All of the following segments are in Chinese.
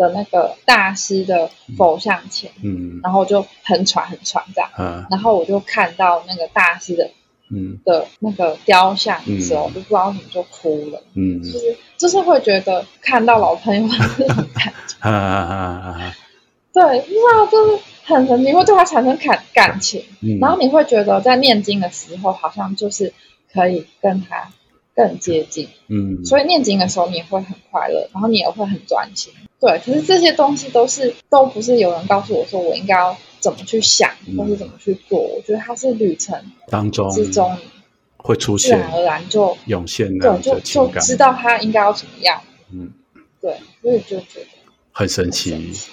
的那个大师的佛像前，嗯，然后就很喘很喘这样，嗯，然后我就看到那个大师的，嗯。的那个雕像的时候，嗯。就不知道怎么就哭了，嗯，就是就是会觉得看到老朋友的那种感觉，哈哈哈哈，对，不知道就是很神奇，会对他产生感感情，嗯，然后你会觉得在念经的时候，好像就是可以跟他更接近，嗯，所以念经的时候你也会很快乐，然后你也会很专心。对，可是这些东西都是都不是有人告诉我说我应该要怎么去想，嗯或是怎么去做。我觉得它是旅程当中之中会出现，自然而然就涌现那对，就就知道它应该要怎么样。嗯，对，所以就觉得很神很奇。神奇。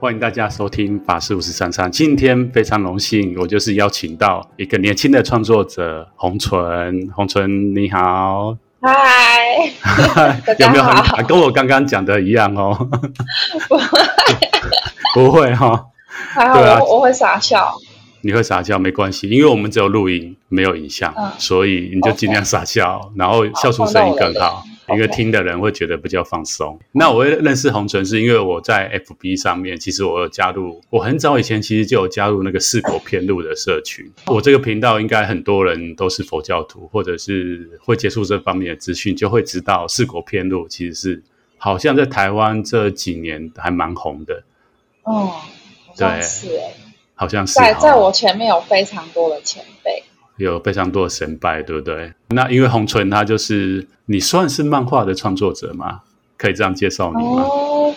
欢迎大家收听法师五十三三。今天非常荣幸，我就是邀请到一个年轻的创作者红唇。红唇你好，嗨，有没有很跟我刚刚讲的一样哦？不会，不会哈、哦。还好我、啊、我会傻笑。你会傻笑没关系，因为我们只有录音没有影像，嗯、所以你就尽量傻笑.然后笑出声音更好。因为听的人会觉得比较放松。那我会认识红唇，是因为我在 FB 上面，其实我有加入，我很早以前其实就有加入那个四国偏路的社群。我这个频道应该很多人都是佛教徒，或者是会接触这方面的资讯，就会知道四国偏路其实是好像在台湾这几年还蛮红的。哦，对，是哎，好像是在在我前面有非常多的前辈。有非常多的神拜，对不对？那因为红唇他就是你算是漫画的创作者吗？可以这样介绍你吗？哦，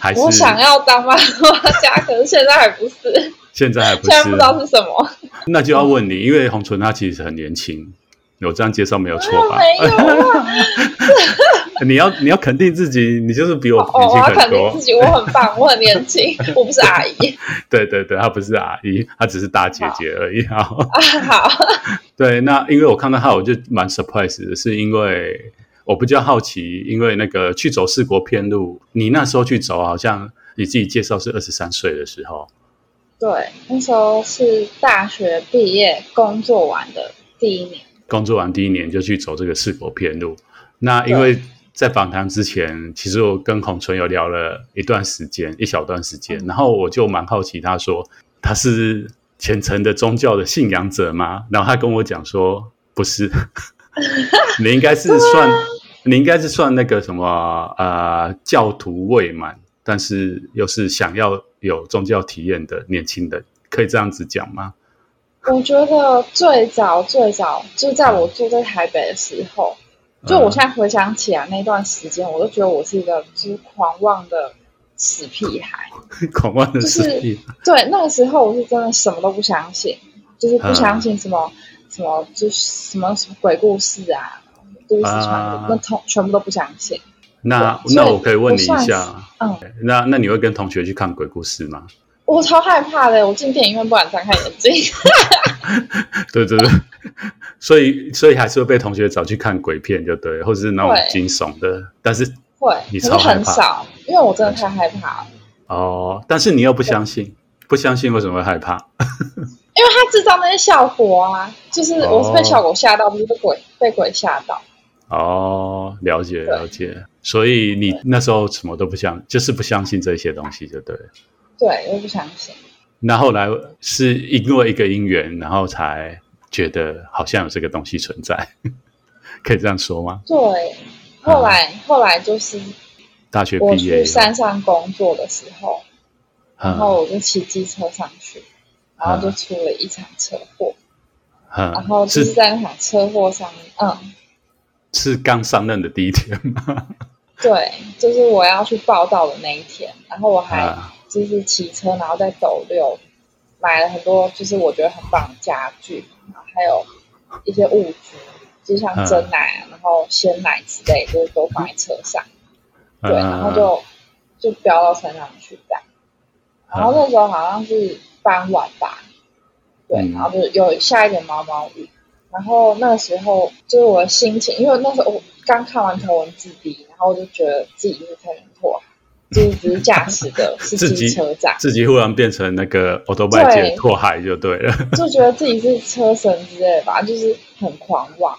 还是我想要当漫画家，可是现在还不是。现在还不是，现在不知道是什么。那就要问你，因为红唇他其实很年轻，有这样介绍没有错吧？没有啊。你要你要肯定自己，你就是比我年轻很多。哦、我要肯定自己，我很棒，我很年轻，我不是阿姨。对对对，她不是阿姨，她只是大姐姐而已。好，好。对，那因为我看到她，我就蛮 surprise 的，是因为我比较好奇，因为那个去走四国片路，你那时候去走，好像你自己介绍是二十三岁的时候。对，那时候是大学毕业工作完的第一年。工作完第一年就去走这个四国片路，那因为。在访谈之前，其实我跟洪纯有聊了一段时间，一小段时间，然后我就蛮好奇，他说他是虔诚的宗教的信仰者吗？然后他跟我讲说不是，你应该是算，你应该是算那个什么呃教徒未满，但是又是想要有宗教体验的年轻人，可以这样子讲吗？我觉得最早最早就在我住在台北的时候。就我现在回想起来那段时间，我都觉得我是一个就是狂妄的死屁孩，狂妄的死屁孩。就是对，那个时候我是真的什么都不相信，就是不相信什么、嗯、什么，就是什么什么鬼故事啊、都市传说，那同全部都不相信。那那我可以问你一下，嗯，那那你会跟同学去看鬼故事吗？我超害怕的，我进电影院不敢张开眼睛。对 对对，所以所以还是会被同学找去看鬼片，就对，或者是那种惊悚的。但是会，你超害怕，因为我真的太害怕了。哦，但是你又不相信，不相信为什么会害怕？因为他制造那些效果啊，就是我是被效果吓到，哦、不是被鬼被鬼吓到。哦，了解了解。所以你那时候什么都不相，就是不相信这些东西，就对。对，我不相信。那后来是因为一个因缘，然后才觉得好像有这个东西存在，可以这样说吗？对，后来、嗯、后来就是大学毕业，我去山上工作的时候，嗯、然后我就骑机车上去，然后就出了一场车祸，嗯、然后就是在那场车祸上面，嗯，是刚上任的第一天吗？对，就是我要去报到的那一天，然后我还、嗯。就是骑车，然后在斗六买了很多，就是我觉得很棒的家具，然后还有一些物资，就像蒸奶、嗯、然后鲜奶之类，就是都放在车上。嗯、对，然后就就飙到山上去带。然后那时候好像是傍晚吧，对，然后就有下一点毛毛雨。然后那个时候就是我的心情，因为那时候我刚看完头文字 D，然后我就觉得自己是天人拓海。就是只是驾驶的 是机车长，自己忽然变成那个欧兜拜界拓海就对了，就觉得自己是车神之类吧，就是很狂妄。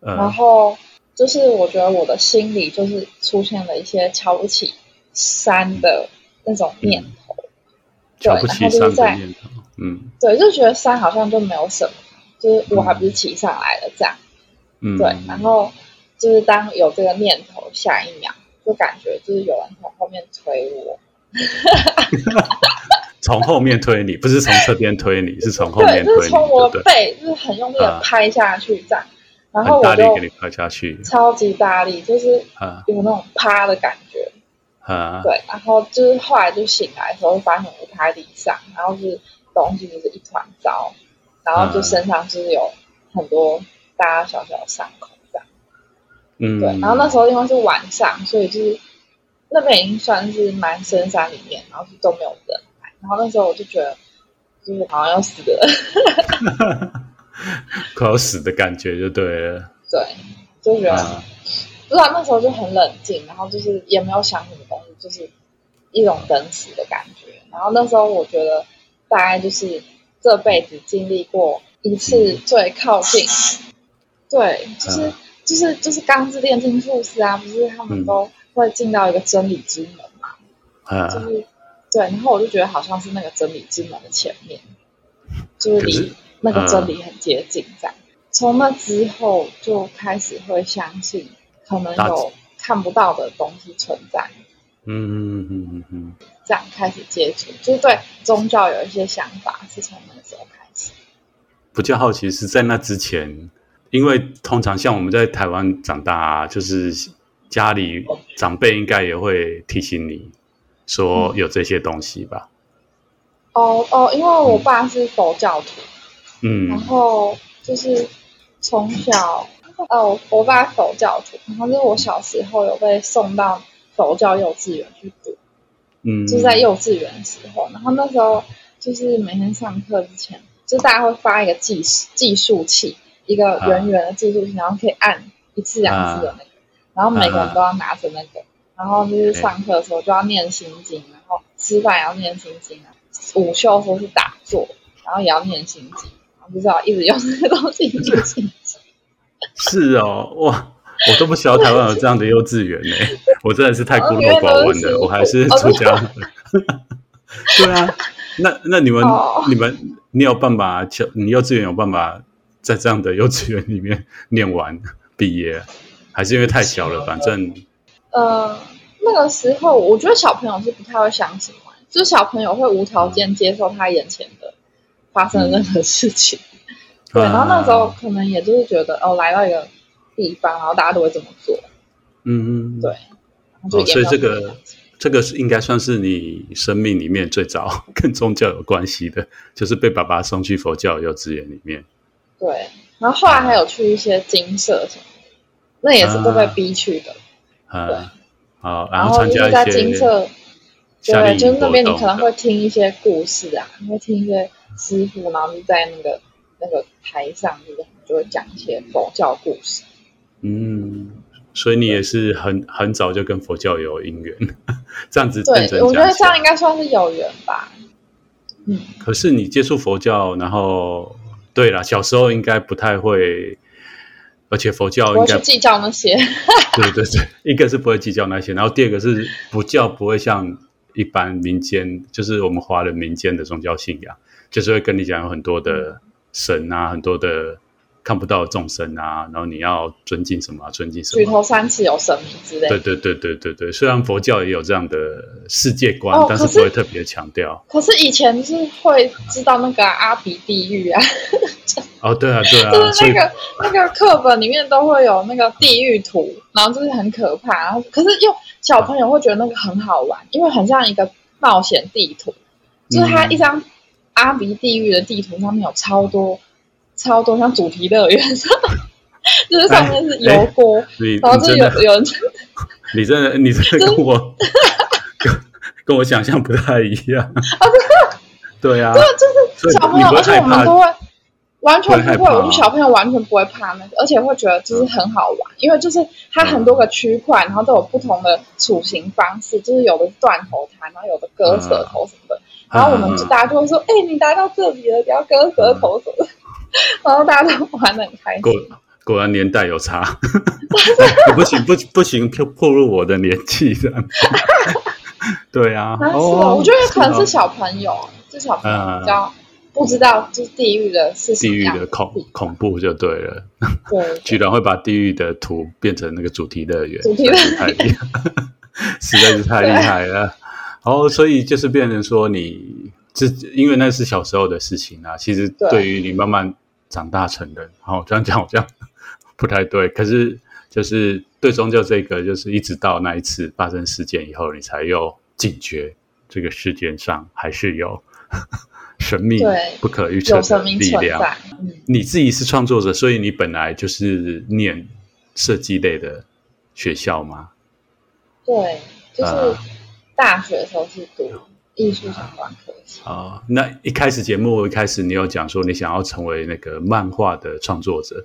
嗯、然后就是我觉得我的心里就是出现了一些瞧不起山的那种念头，嗯、对，然后就是在嗯，对，就觉得山好像就没有什么，就是我还不是骑上来了这样，嗯，对，然后就是当有这个念头，下一秒就感觉就是有人从后面推我，从后面推你，不是从侧边推你，是从后面推你，对，就是从我的背，就是很用力的拍下去这样。啊然后我就给你拍下去，超级大力，就是有那种趴的感觉。啊，对，然后就是后来就醒来的时候，发现我趴在地上，然后是东西就是一团糟，然后就身上就是有很多大大小小的伤口。嗯，对，然后那时候因为是晚上，所以就是那边已经算是蛮深山里面，然后是都没有人来，然后那时候我就觉得就是好像要死了。快要死的感觉就对了，对，就觉得、啊、不知道那时候就很冷静，然后就是也没有想什么东西，就是一种等死的感觉。然后那时候我觉得大概就是这辈子经历过一次最靠近，嗯、对，就是、啊、就是就是钢之炼金术师啊，不是他们都会进到一个真理之门嘛，啊、就是对，然后我就觉得好像是那个真理之门的前面，就是离。那个真理很接近，这样。从、嗯、那之后就开始会相信，可能有看不到的东西存在。嗯嗯嗯嗯嗯。这样开始接触，就是对宗教有一些想法，是从那个时候开始。不较好奇是在那之前，因为通常像我们在台湾长大、啊，就是家里长辈应该也会提醒你说有这些东西吧？哦哦，因为我爸是佛教徒。嗯嗯，然后就是从小，哦，我爸佛教徒，然后就是我小时候有被送到佛教幼稚园去读，嗯，就是在幼稚园的时候，然后那时候就是每天上课之前，就大家会发一个计计数器，一个圆圆的计数器，啊、然后可以按一次两次的那个，啊、然后每个人都要拿着那个，啊、然后就是上课的时候就要念心经，然后吃饭也要念心经啊，午休的时候是打坐，然后也要念心经。不知道一直用这个东西念心经。是哦，哇，我都不晓得台湾有这样的幼稚园呢。我真的是太孤陋寡闻了，我还是出家人。对啊，那那你们、哦、你们你有办法？你幼稚园有办法在这样的幼稚园里面念完毕业？还是因为太小了？反正呃，那个时候我觉得小朋友是不太会相信，就是小朋友会无条件接受他眼前的。发生任何事情，嗯、对，然后那时候可能也就是觉得、啊、哦，来到一个地方，然后大家都会这么做，嗯嗯，对，哦，所以这个这个是应该算是你生命里面最早跟宗教有关系的，就是被爸爸送去佛教幼稚园里面，对，然后后来还有去一些金色什么，那也是都被逼去的，啊、对，好，然后参加一些在金色，对，就是那边你可能会听一些故事啊，你会听一些。师傅，然后就在那个那个台上，就就会讲一些佛教故事。嗯，所以你也是很很早就跟佛教有因缘，这样子。对，我觉得这样应该算是有缘吧。嗯。可是你接触佛教，然后对啦，小时候应该不太会，而且佛教应该不计较那些。对对对，一个是不会计较那些，然后第二个是佛教不会像一般民间，就是我们华人民间的宗教信仰。就是会跟你讲有很多的神啊，很多的看不到的众生啊，然后你要尊敬什么，尊敬什么。举头三尺有神明之类。对对对对对对，虽然佛教也有这样的世界观，哦、但是不会特别强调。可是以前是会知道那个阿鼻地狱啊。哦，对啊，对啊，就是那个那个课本里面都会有那个地狱图，然后就是很可怕，然后可是又小朋友会觉得那个很好玩，因为很像一个冒险地图，就是它一张。阿鼻地狱的地图上面有超多超多像主题乐园，就是上面是油锅，然后就有有人，你真的你真的跟我 跟跟我想象不太一样。对啊，对，就是小朋友，而且我们都会，完全不会，我觉得小朋友完全不会怕那个，而且会觉得就是很好玩，因为就是它很多个区块，然后都有不同的处刑方式，就是有的是断头台，然后有的割舌头什么的，然后我们就大家就会说，哎，你来到这里了，不要割舌头什么的，然后大家都玩的很开心。果然年代有差，不行不不行，破破入我的年纪这样。对啊，是我觉得可能是小朋友，是小朋友比较不知道，就是地狱的事情地狱的恐恐怖就对了。对，居然会把地狱的图变成那个主题乐园，主题乐园太厉害，实在是太厉害了。然后所以就是变成说，你这因为那是小时候的事情啊。其实对于你慢慢长大成人，好这样讲我这样。不太对，可是就是对宗教这个，就是一直到那一次发生事件以后，你才又警觉，这个世界上还是有 神秘、不可预测的力量。嗯、你自己是创作者，所以你本来就是念设计类的学校吗？对，就是大学的时候是读艺术相关科技。啊、哦，那一开始节目一开始，你有讲说你想要成为那个漫画的创作者。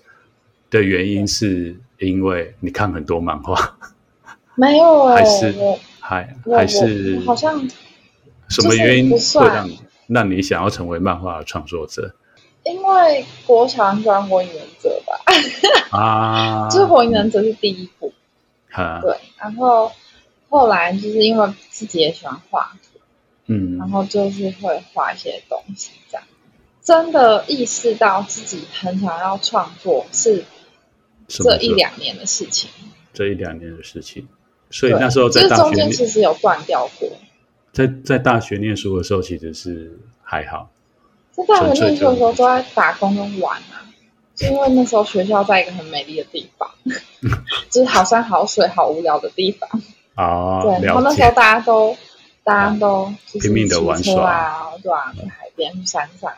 的原因是因为你看很多漫画，没有哎、欸，还是还还是好像什么原因会让让你想要成为漫画的创作者？因为国小喜欢火影忍者吧，啊，就是火影忍者是第一部，啊、对，然后后来就是因为自己也喜欢画图，嗯，然后就是会画一些东西，这样真的意识到自己很想要创作是。这一两年的事情，这一两年的事情，所以那时候在大学，中间其实有断掉过。在在大学念书的时候，其实是还好。在大学念书的时候，都在打工跟玩啊，就因为那时候学校在一个很美丽的地方，就是好山好水好无聊的地方哦。对，然后那时候大家都大家都拼命的玩耍啊，对啊，去海边去山上。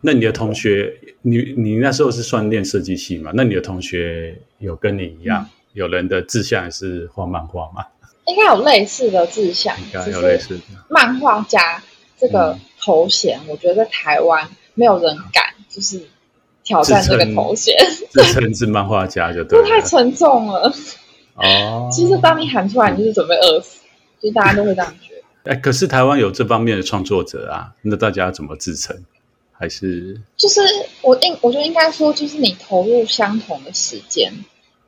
那你的同学，你你那时候是算练设计系嘛？那你的同学有跟你一样，嗯、有人的志向是画漫画吗？应该有类似的志向，应该有类似的。漫画家这个头衔，嗯、我觉得在台湾没有人敢就是挑战这个头衔，自称是漫画家就对了，太沉重了。哦，其实当你喊出来，你就是准备饿死，就大家都会这样。哎，可是台湾有这方面的创作者啊，那大家怎么自称？还是就是我应我觉得应该说，就是你投入相同的时间，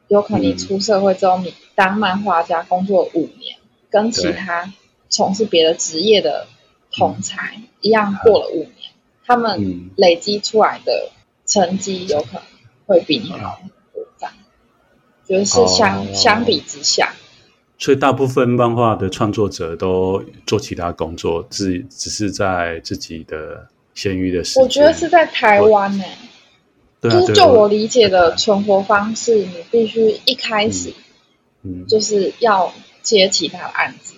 有可能你出社会之后，你当漫画家工作五年，嗯、跟其他从事别的职业的同才一样过了五年，嗯、他们累积出来的成绩有可能会比你好很多。这样，觉得是相、哦、相比之下，所以大部分漫画的创作者都做其他工作，只只是在自己的。闲余的时间，我觉得是在台湾呢、就是就我理解的存活方式，你必须一开始，嗯，就是要接其他的案子，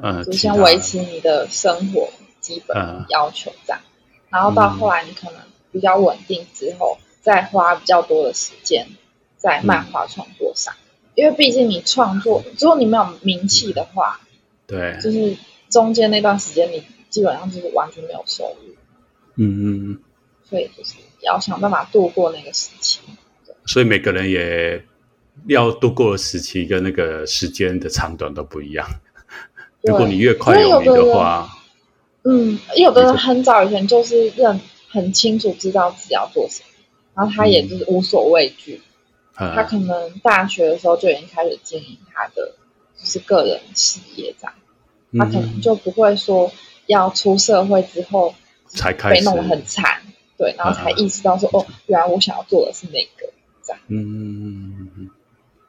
嗯，就先维持你的生活基本要求这样，嗯、然后到后来你可能比较稳定之后，再花比较多的时间在漫画创作上，嗯、因为毕竟你创作，如果你没有名气的话，对，就是中间那段时间你基本上就是完全没有收入。嗯嗯嗯，所以就是要想办法度过那个时期。所以每个人也要度过的时期跟那个时间的长短都不一样。如果你越快有名的话，嗯，有的人很早以前就是认很清楚知道自己要做什么，然后他也就是无所畏惧。嗯、他可能大学的时候就已经开始经营他的就是个人事业这样，他可能就不会说要出社会之后。才开始被弄得很惨，对，然后才意识到说，啊、哦，原来我想要做的是那个，这样，嗯，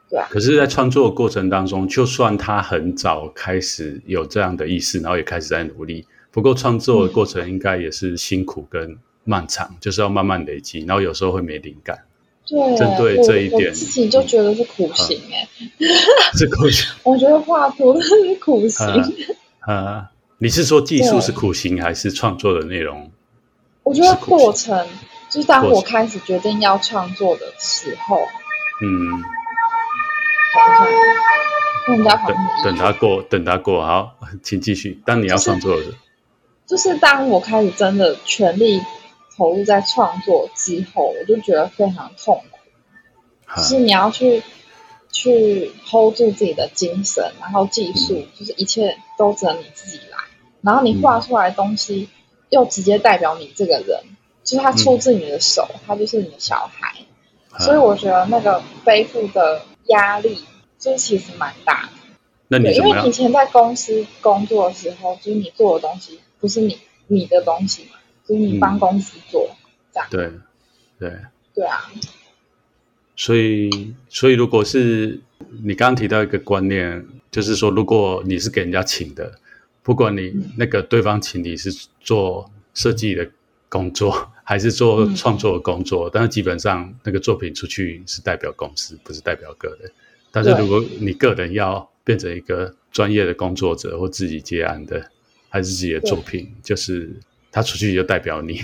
对啊。可是，在创作的过程当中，就算他很早开始有这样的意识，然后也开始在努力，不过创作的过程应该也是辛苦跟漫长，嗯、就是要慢慢累积，然后有时候会没灵感。对，针对这一点，自己就觉得是苦行哎，是苦行。我觉得画图是苦行啊。啊你是说技术是苦行，对还是创作的内容？我觉得过程就是当我开始决定要创作的时候，嗯，等等，等他过，等他过，好，请继续。当你要创作的就是当我开始真的全力投入在创作之后，我就觉得非常痛苦。就是你要去去 hold 住自己的精神，然后技术，嗯、就是一切都只能你自己来。然后你画出来的东西，又直接代表你这个人，嗯、就是它出自你的手，它就是你的小孩。嗯、所以我觉得那个背负的压力，就是其实蛮大的。那你因为以前在公司工作的时候，就是你做的东西不是你你的东西嘛，就是你帮公司做，嗯、这样。对，对，对啊。所以，所以如果是你刚刚提到一个观念，就是说，如果你是给人家请的，不管你那个对方请你是做设计的工作，还是做创作的工作，嗯、但是基本上那个作品出去是代表公司，不是代表个人。但是如果你个人要变成一个专业的工作者或自己接案的，还是自己的作品，就是他出去就代表你。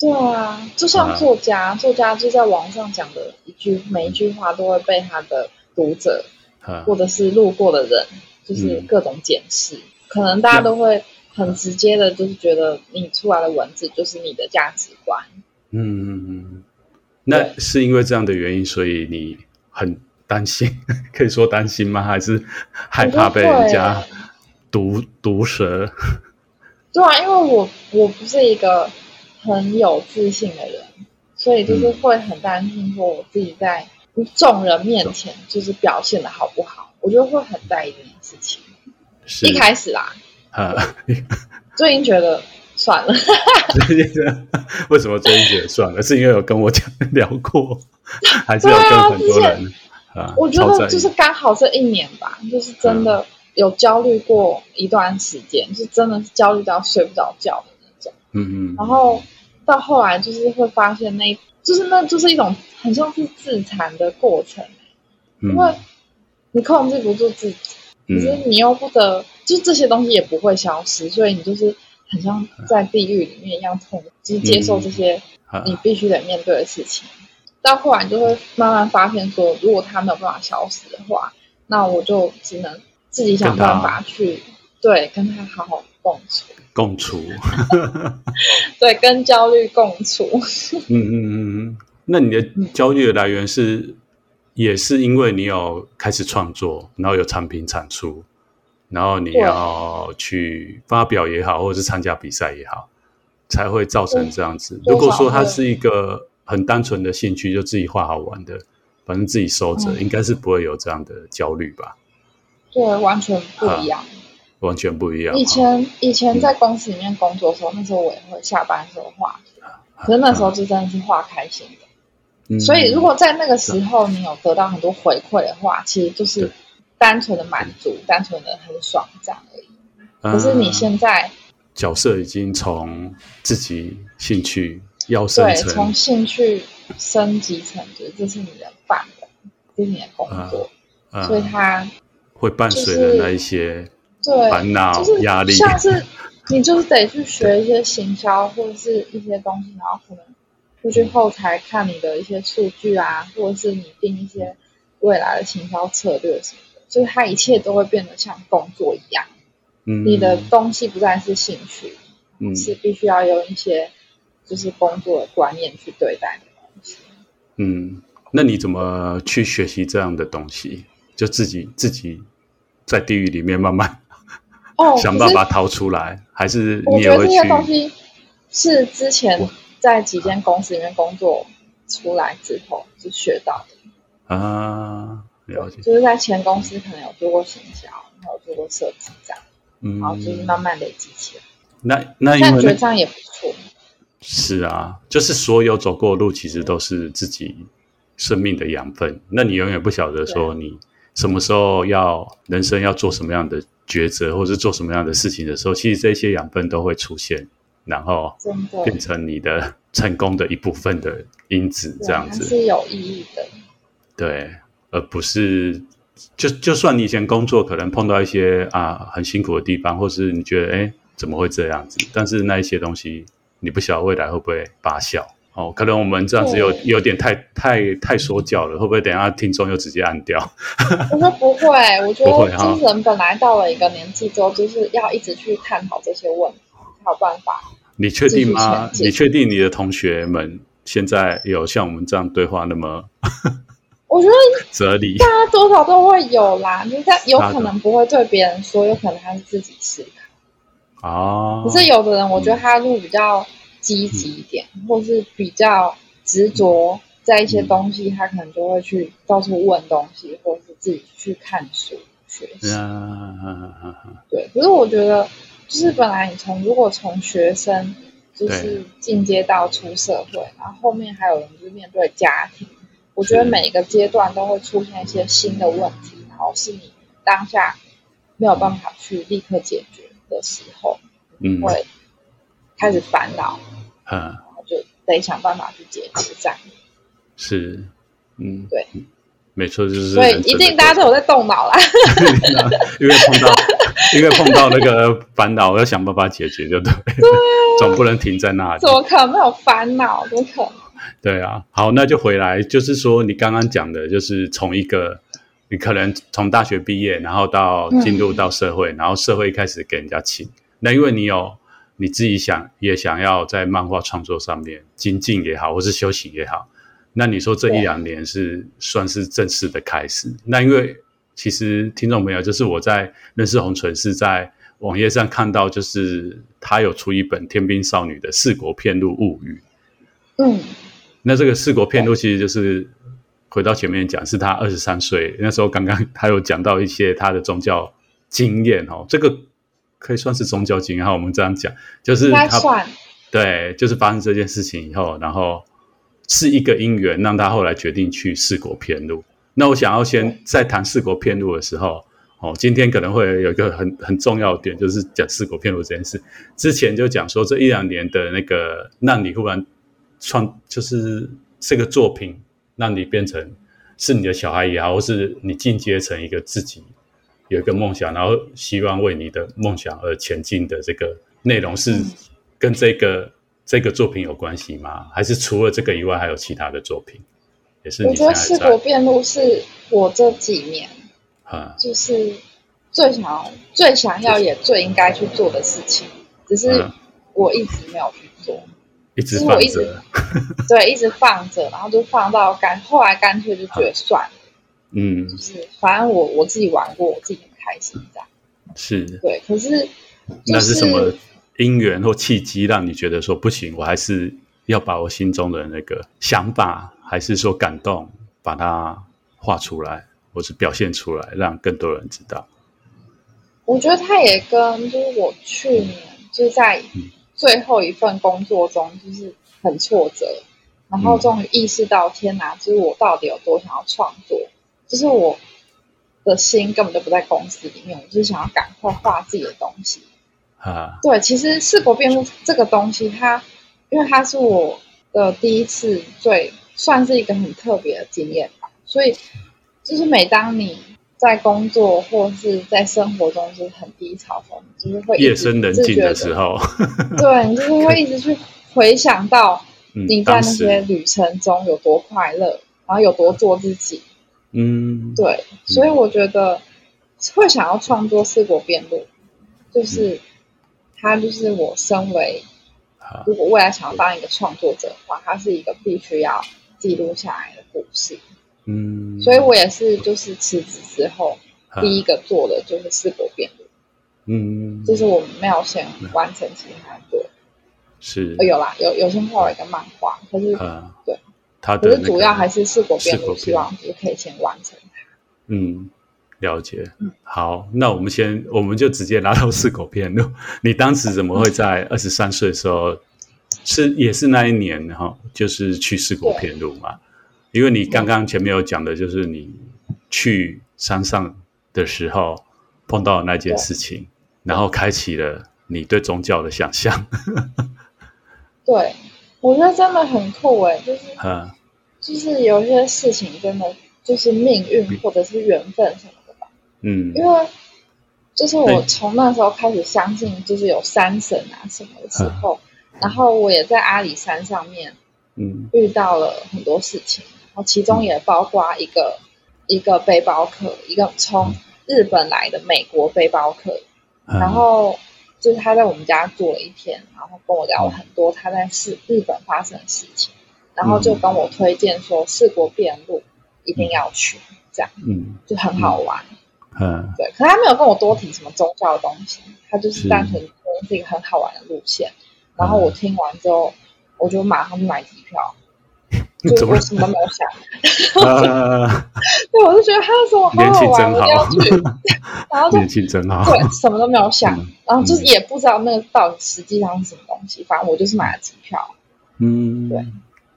对啊，就像作家，嗯、作家就在网上讲的一句，每一句话都会被他的读者，嗯、或者是路过的人，就是各种检视。嗯、可能大家都会很直接的，就是觉得你出来的文字就是你的价值观。嗯嗯嗯。那是因为这样的原因，所以你很担心，可以说担心吗？还是害怕被人家毒毒舌？对啊，因为我我不是一个。很有自信的人，所以就是会很担心说我自己在众人面前就是表现的好不好，我就会很在意这件事情。是一开始啦，啊，最近觉得算了。为什么最近觉得算了？是因为有跟我讲 聊过，还是有跟很多人我觉得就是刚好这一年吧，就是真的有焦虑过一段时间，是真的是焦虑到睡不着觉的那种。嗯嗯，然后。到后来就是会发现那，那就是那就是一种很像是自残的过程，嗯、因为你控制不住自己，可、嗯、是你又不得，就这些东西也不会消失，所以你就是很像在地狱里面一样痛，就是接受这些你必须得面对的事情。嗯、到后来就会慢慢发现说，如果它没有办法消失的话，那我就只能自己想办法去对跟他好好共处。共处，对，跟焦虑共处。嗯嗯嗯嗯，那你的焦虑的来源是，嗯、也是因为你有开始创作，然后有产品产出，然后你要去发表也好，或者是参加比赛也好，才会造成这样子。如果说它是一个很单纯的兴趣，就自己画好玩的，反正自己收着，嗯、应该是不会有这样的焦虑吧？对，完全不一样。啊完全不一样。以前以前在公司里面工作的时候，嗯、那时候我也会下班的时候画，可是那时候就真的是画开心的。嗯、所以如果在那个时候你有得到很多回馈的话，嗯、其实就是单纯的满足，单纯的很爽这样而已。嗯、可是你现在角色已经从自己兴趣要升成，对，从兴趣升级成就是这是你的饭碗，这是你的工作，所以它会伴随着那一些。对，烦恼、压力，像是你就是得去学一些行销或者是一些东西，然后可能出去后台看你的一些数据啊，或者是你定一些未来的行销策略什么的，就是它一切都会变得像工作一样。嗯，你的东西不再是兴趣，嗯，是必须要用一些就是工作的观念去对待的东西。嗯，那你怎么去学习这样的东西？就自己自己在地狱里面慢慢。哦，想办法逃出来，还是你也会去？我觉得这些东西是之前在几间公司里面工作出来之后就学到的啊。了解，就是在前公司可能有做过行销，然后有做过设计这样，嗯，然后就是慢慢累积起来。那那因为那觉得这样也不错。是啊，就是所有走过的路，其实都是自己生命的养分。那你永远不晓得说你什么时候要人生要做什么样的。抉择，或是做什么样的事情的时候，其实这些养分都会出现，然后变成你的成功的一部分的因子，这样子是有意义的。对，而不是就就算你以前工作可能碰到一些啊很辛苦的地方，或是你觉得哎怎么会这样子，但是那一些东西你不晓得未来会不会发酵。哦，可能我们这样子有对有点太太太说教了，会不会等一下听众又直接按掉？我说不会，我觉得就是人本来到了一个年纪之后，就是要一直去探讨这些问题，才有办法你确定吗？你确定你的同学们现在有像我们这样对话那么？我觉得哲理，大家多少都会有啦。你在有可能不会对别人说，有可能他是自己思考。哦。可是有的人，我觉得他路比较积极一点，嗯、或是比较执着在一些东西，嗯、他可能就会去到处问东西，或者是自己去看书学习。嗯、对，可是我觉得，就是本来你从如果从学生就是进阶到出社会，然后后面还有人就是面对家庭。我觉得每一个阶段都会出现一些新的问题，然后是你当下没有办法去立刻解决的时候，嗯，会开始烦恼，嗯，然后就得想办法去解决这样。是，嗯，对，没错，就是所以一定大家都有在动脑啦，因为碰到因为碰到那个烦恼，我要想办法解决，就对，对，总不能停在那里，怎么可能？没有烦恼？怎么可能？对啊，好，那就回来，就是说你刚刚讲的，就是从一个你可能从大学毕业，然后到进入到社会，嗯、然后社会开始给人家请，那因为你有你自己想也想要在漫画创作上面精进也好，或是修行也好，那你说这一两年是算是正式的开始。那因为其实听众朋友，就是我在认识红唇是在网页上看到，就是他有出一本《天兵少女的四国片路物语》，嗯。那这个四国片路其实就是回到前面讲，是他二十三岁那时候，刚刚他有讲到一些他的宗教经验哦，这个可以算是宗教经验哈。我们这样讲，就是他对，就是发生这件事情以后，然后是一个因缘让他后来决定去四国偏路。那我想要先在谈四国偏路的时候，哦，今天可能会有一个很很重要的点，就是讲四国偏路这件事。之前就讲说这一两年的那个让你忽然。创就是这个作品，让你变成是你的小孩也好，或是你进阶成一个自己有一个梦想，然后希望为你的梦想而前进的这个内容，是跟这个、嗯、这个作品有关系吗？还是除了这个以外，还有其他的作品？也是。我觉得四国辩路是我这几年啊，就是最想要、最想要也最应该去做的事情，只是我一直没有去做。一直放着，对，一直放着，然后就放到干，后来干脆就觉得算了，嗯，就是反正我我自己玩过，我自己很开心这样，是，对，可是、就是、那是什么因缘或契机让你觉得说不行，我还是要把我心中的那个想法，还是说感动，把它画出来，或是表现出来，让更多人知道。我觉得他也跟就是我去年就是在。嗯最后一份工作中，就是很挫折，然后终于意识到，天哪，就是我到底有多想要创作，就是我的心根本就不在公司里面，我就是想要赶快画自己的东西。啊，对，其实四国遍路这个东西，它因为它是我的第一次，最算是一个很特别的经验吧，所以就是每当你。在工作或是在生活中就是很低潮中，就是会夜深人静的时候，对，你就是会一直去回想到你在那些旅程中有多快乐，嗯、然后有多做自己。嗯，对，所以我觉得会想要创作四国遍路，就是它就是我身为如果未来想要当一个创作者的话，它是一个必须要记录下来的故事。嗯，所以我也是，就是辞职之后第一个做的就是四国遍路，嗯，就是我们没有先完成其他的，是，有啦，有有先画了一个漫画，可是对，他可是主要还是四国遍路，希望就可以先完成它。嗯，了解。好，那我们先，我们就直接拿到四果片路。你当时怎么会在二十三岁的时候，是也是那一年哈，就是去四果片路嘛？因为你刚刚前面有讲的，就是你去山上的时候碰到的那件事情，然后开启了你对宗教的想象。对，我觉得真的很酷诶，就是，嗯，就是有些事情真的就是命运或者是缘分什么的吧。嗯，因为就是我从那时候开始相信，就是有山神啊什么的时候，嗯，然后我也在阿里山上面，嗯，遇到了很多事情。然后其中也包括一个、嗯、一个背包客，一个从日本来的美国背包客，嗯、然后就是他在我们家住了一天，然后跟我聊了很多他在日日本发生的事情，然后就跟我推荐说四国遍路一定要去，这样，嗯，就很好玩，嗯，对。可他没有跟我多提什么宗教的东西，他就是单纯说是一个很好玩的路线。然后我听完之后，我就马上买机票。就我什么都没有想，啊、对，我就觉得他说好好玩，我一定要去。然后就年轻真好，对，什么都没有想，嗯、然后就是也不知道那个到底实际上是什么东西，反正我就是买了机票。嗯，对，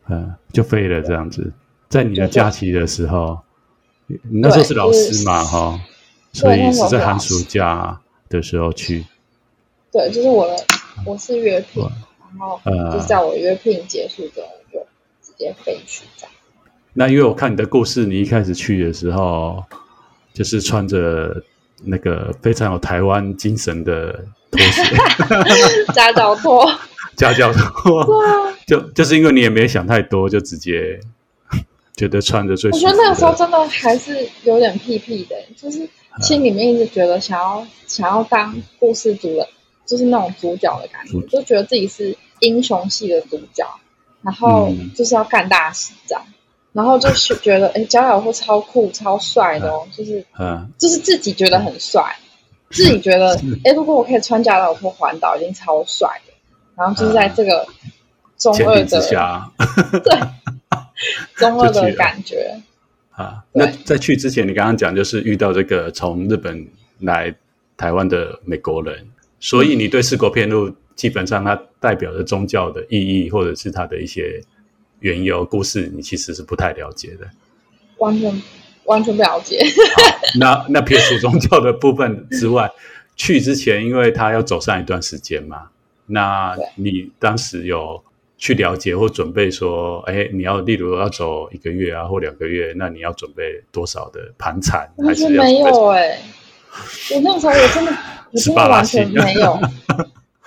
嗯，就飞了这样子。在你的假期的时候，你那时候是老师嘛，哈、就是，所以是在寒暑假的时候去。对，就是我的，我是约聘，然后就是在我约聘结束之后。飞去这样。那因为我看你的故事，你一开始去的时候，就是穿着那个非常有台湾精神的拖鞋，夹脚拖，夹脚拖。就就是因为你也没想太多，就直接 觉得穿着最。我觉得那个时候真的还是有点屁屁的，就是心里面一直觉得想要想要当故事主人，就是那种主角的感觉，就觉得自己是英雄系的主角。然后就是要干大事这样，嗯、然后就是觉得哎，脚脚拖超酷、超帅的哦，就是，嗯，就是自己觉得很帅，嗯、自己觉得哎，如果我可以穿假老拖环岛，已经超帅的。然后就是在这个中二的，对，中二的感觉啊。那在去之前，你刚刚讲就是遇到这个从日本来台湾的美国人，所以你对四国片路。基本上，它代表的宗教的意义，或者是它的一些缘由故事，你其实是不太了解的。完全完全不了解。那 那撇除宗教的部分之外，去之前，因为他要走上一段时间嘛，那你当时有去了解或准备说，哎，你要例如要走一个月啊，或两个月，那你要准备多少的盘缠？完全没有哎、欸，我那个时候我真的，我真的完全没有。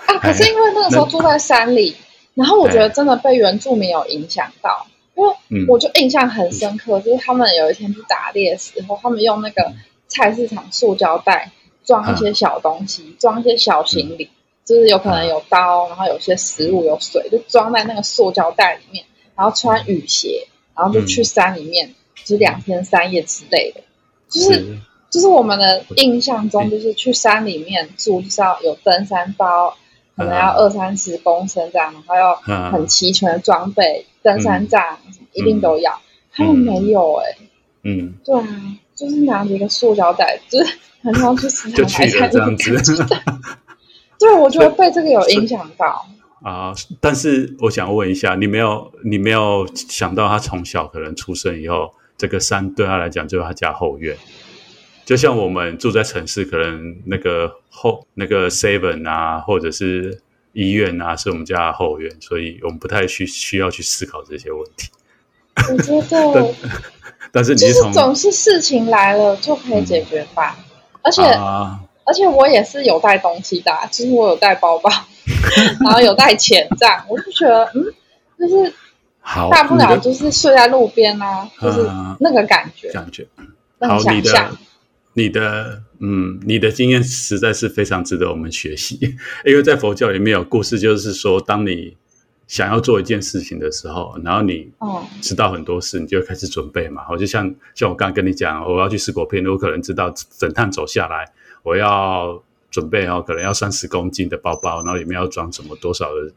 啊！可是因为那个时候住在山里，然后我觉得真的被原住民有影响到，因为我就印象很深刻，就是他们有一天去打猎的时候，他们用那个菜市场塑胶袋装一些小东西，装一些小行李，就是有可能有刀，然后有些食物、有水，就装在那个塑胶袋里面，然后穿雨鞋，然后就去山里面，就是两天三夜之类的，就是就是我们的印象中，就是去山里面住就是要有登山包。可能要二三十公升这样，然后要很齐全的装备，嗯、登山杖、嗯、一定都要。他们没有哎、欸，嗯，对啊，就是拿着一个塑胶袋，就是很想去食堂买菜这样子。对，我觉得被这个有影响到啊。但是我想问一下，你没有你没有想到他从小可能出生以后，这个山对他来讲就是他家后院。就像我们住在城市，可能那个后那个 seven 啊，或者是医院啊，是我们家的后院，所以我们不太需需要去思考这些问题。我觉得，但是你就是总是事情来了就可以解决吧。嗯、而且、啊、而且我也是有带东西的，就是我有带包包，然后有带钱这样，我就觉得嗯，就是好，大不了就是睡在路边啊，就是那个感觉，感觉好，你的。你的嗯，你的经验实在是非常值得我们学习，因为在佛教里面有故事，就是说，当你想要做一件事情的时候，然后你知道很多事，你就开始准备嘛。我就像像我刚刚跟你讲，我要去四国遍路，我可能知道整趟走下来，我要准备哦，可能要三十公斤的包包，然后里面要装什么多少的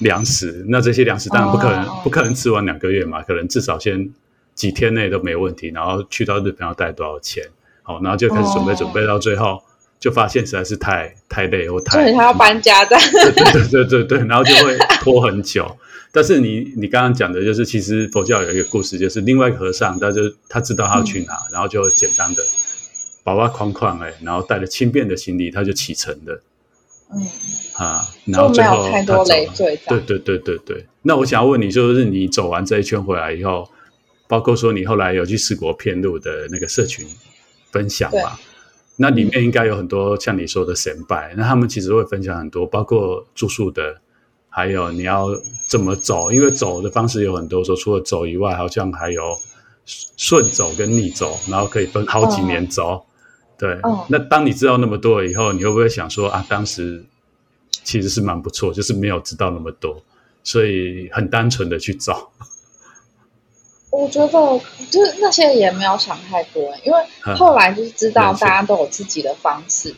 粮食。那这些粮食当然不可能不可能吃完两个月嘛，可能至少先几天内都没问题。然后去到日本要带多少钱？好，然后就开始准备，准备到最后，就发现实在是太太累或太，对，他要搬家的，对对对对对，然后就会拖很久。但是你你刚刚讲的就是，其实佛教有一个故事，就是另外一个和尚，他就他知道他要去哪，然后就简单的包包框框哎，然后带着轻便的行李，他就启程的，嗯啊，然后最后他走了，对对对对对。那我想要问你，就是你走完这一圈回来以后，包括说你后来有去四国遍路的那个社群。分享嘛，那里面应该有很多像你说的神拜，那他们其实会分享很多，包括住宿的，还有你要怎么走，因为走的方式有很多，说除了走以外，好像还有顺走跟逆走，然后可以分好几年走。对，那当你知道那么多了以后，你会不会想说啊，当时其实是蛮不错，就是没有知道那么多，所以很单纯的去找。我觉得就是那些也没有想太多，因为后来就是知道大家都有自己的方式，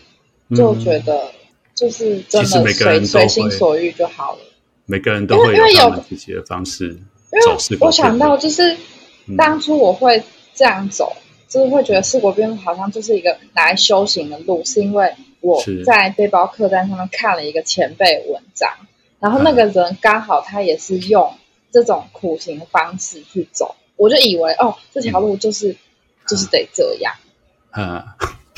嗯、就觉得就是真的随随心所欲就好了。每个人都会有自己的方式。因为我想到就是当初我会这样走，嗯、就是会觉得四国边路好像就是一个拿来修行的路，是因为我在背包客栈上面看了一个前辈文章，然后那个人刚好他也是用这种苦行的方式去走。我就以为哦，这条路就是、嗯、就是得这样，嗯，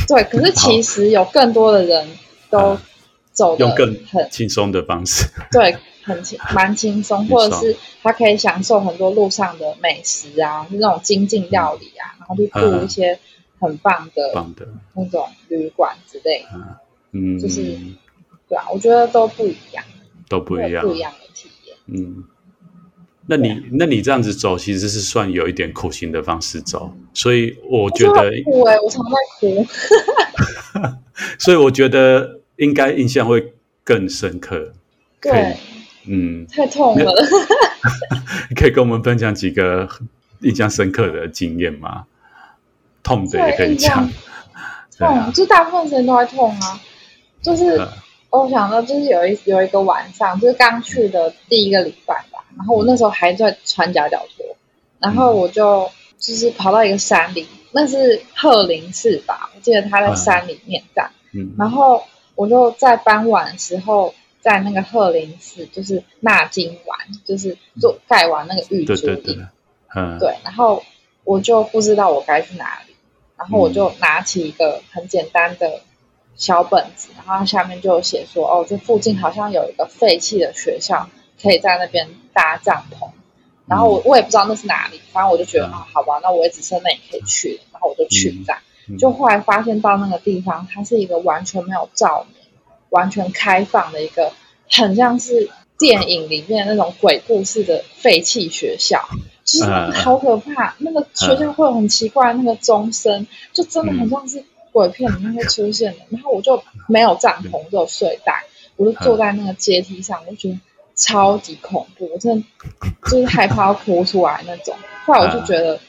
对。可是其实有更多的人都走得很、嗯、用更很轻松的方式，对，很轻 蛮轻松，或者是他可以享受很多路上的美食啊，就那种精进料理啊，嗯、然后去住一些很棒的、嗯、棒的。那种旅馆之类的，嗯，就是对啊，我觉得都不一样，都不一样，不一样的体验，嗯。那你那你这样子走，其实是算有一点苦行的方式走，所以我觉得哭哎，我常在哭，所以我觉得应该印象会更深刻。对，嗯，太痛了。可以跟我们分享几个印象深刻的经验吗？痛的也可以讲。痛，就大部分时间都在痛啊。就是我想到，就是有一有一个晚上，就是刚去的第一个礼拜。然后我那时候还在穿夹脚拖，然后我就就是跑到一个山里，那是鹤林寺吧？我记得他在山里面这样。嗯。然后我就在傍晚的时候，在那个鹤林寺就是纳经完，就是做盖完那个玉珠印。对对对。嗯。对，然后我就不知道我该去哪里，然后我就拿起一个很简单的小本子，然后下面就有写说：“哦，这附近好像有一个废弃的学校。”可以在那边搭帐篷，然后我我也不知道那是哪里，反正我就觉得啊、嗯，好吧，那我也只剩那也可以去了，然后我就去这样、嗯嗯。就后来发现到那个地方，它是一个完全没有照明、完全开放的一个，很像是电影里面那种鬼故事的废弃学校，就是好可怕。嗯、那个学校会有很奇怪的那个钟声，就真的很像是鬼片里面会出现的。嗯、然后我就没有帐篷，只有睡袋，我就坐在那个阶梯上，我就觉得。超级恐怖，我真的就是害怕要哭出来那种。后来我就觉得，啊、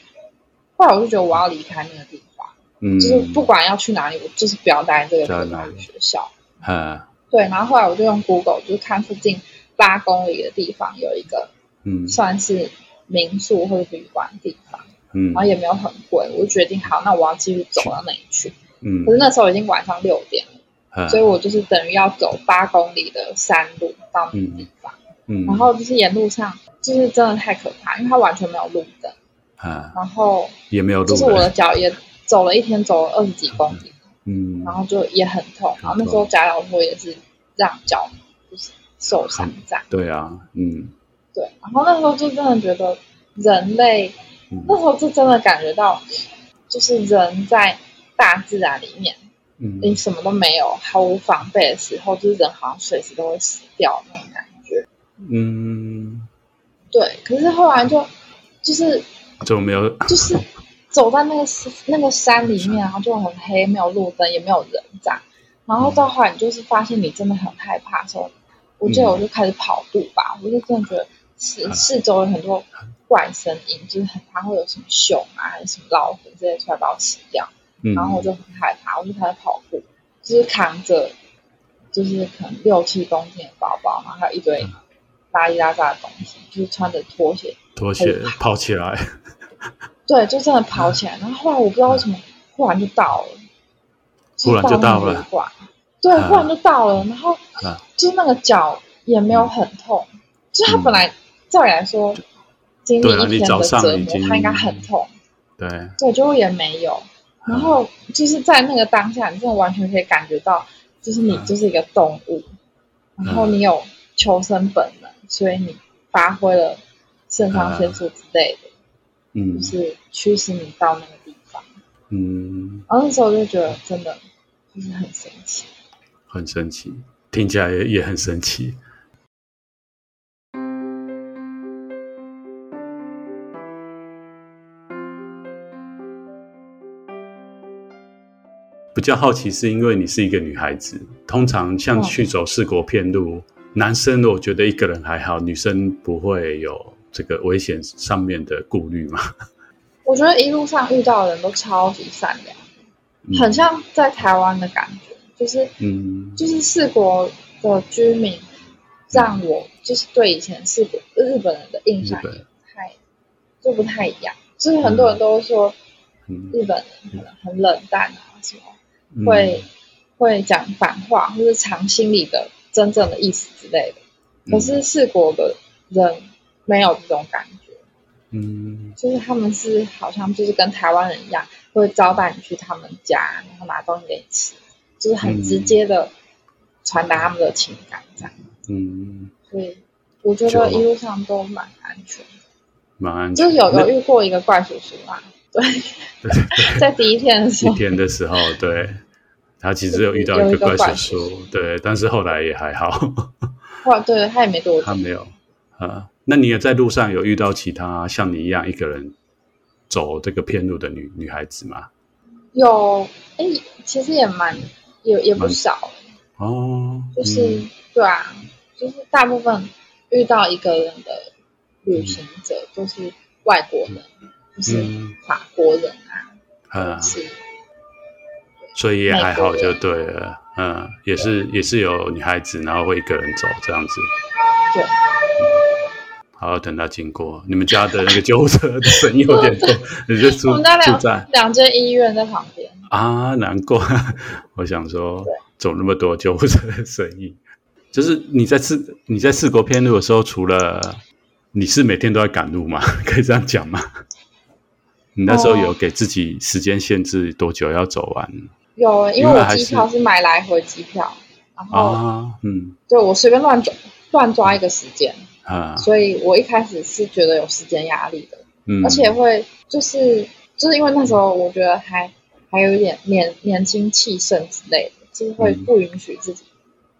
后来我就觉得我要离开那个地方，嗯，就是不管要去哪里，我就是不要待在这个学校。嗯，对。然后后来我就用 Google 就看附近八公里的地方有一个，嗯，算是民宿或者旅馆地方，嗯，然后也没有很贵，我就决定好，那我要继续走到那里去。嗯，可是那时候已经晚上六点了。所以我就是等于要走八公里的山路到那个地方，嗯，嗯，然后就是沿路上就是真的太可怕，因为它完全没有路灯，啊，然后也没有路，就是我的脚也走了一天，走了二十几公里，嗯，然后就也很痛，然后那时候贾老婆也是让脚就是受伤在，对啊，嗯，对，然后那时候就真的觉得人类，嗯，那时候就真的感觉到，就是人在大自然里面。你什么都没有，毫无防备的时候，就是人好像随时都会死掉那种感觉。嗯，对。可是后来就就是就没有，就是走在那个那个山里面，然后就很黑，没有路灯，也没有人这样。然后到后来，你就是发现你真的很害怕的时候，我记得我就开始跑步吧。我就真的觉得四四周有很多怪声音，就是很怕会有什么熊啊，还是什么老虎这些出来把我吃掉。然后我就很害怕，我就开始跑步，就是扛着，就是可能六七公斤的包包，然后还有一堆拉里拉杂的东西，就是穿着拖鞋，拖鞋跑，跑起来，对，就真的跑起来。然后后来我不知道为什么，忽然就到了，忽然就到了，对，忽然就到了。然后就是那个脚也没有很痛，就是他本来照理来说经历一天的折磨，他应该很痛，对，对，就也没有。然后就是在那个当下，你真的完全可以感觉到，就是你就是一个动物，嗯、然后你有求生本能，嗯、所以你发挥了肾上腺素之类的，嗯，就是驱使你到那个地方，嗯，然后那时候我就觉得真的就是很神奇，很神奇，听起来也也很神奇。较好奇，是因为你是一个女孩子，通常像去走四国片路，嗯、男生我觉得一个人还好，女生不会有这个危险上面的顾虑吗？我觉得一路上遇到的人都超级善良，嗯、很像在台湾的感觉，就是嗯，就是四国的居民让我就是对以前四国日本人的印象也太就不太一样，就是很多人都说日本人可能很冷淡啊什么。会会讲反话，或是藏心里的真正的意思之类的。可是四国的人没有这种感觉，嗯，就是他们是好像就是跟台湾人一样，会招待你去他们家，然后拿东西给你吃，就是很直接的传达他们的情感这样。嗯，所以我觉得一路上都蛮安全的，蛮安全。就是有有遇过一个怪叔叔啊，对，在第一天的时候，第一天的时候，对。他其实有遇到一个怪叔叔，对，但是后来也还好。哇，对，他也没多，他没有啊。那你也在路上有遇到其他像你一样一个人走这个偏路的女女孩子吗？有，哎，其实也蛮也也不少哦。就是、嗯、对啊，就是大部分遇到一个人的旅行者都是外国人，嗯、就是法国人啊，嗯、是。所以也还好，就对了，嗯，也是也是有女孩子，然后会一个人走这样子，对，嗯、好，等他经过你们家的那个救护车的声音有点多，你就住住在两间医院在旁边。啊，难怪，我想说走那么多救护车的声音，就是你在四你在四国遍路的时候，除了你是每天都在赶路吗？可以这样讲吗？你那时候有给自己时间限制多久要走完？有，因为我机票是买来回机票，然后，啊、嗯，对，我随便乱抓乱抓一个时间，啊，所以我一开始是觉得有时间压力的，嗯，而且会就是就是因为那时候我觉得还还有一点年年轻气盛之类的，就是会不允许自己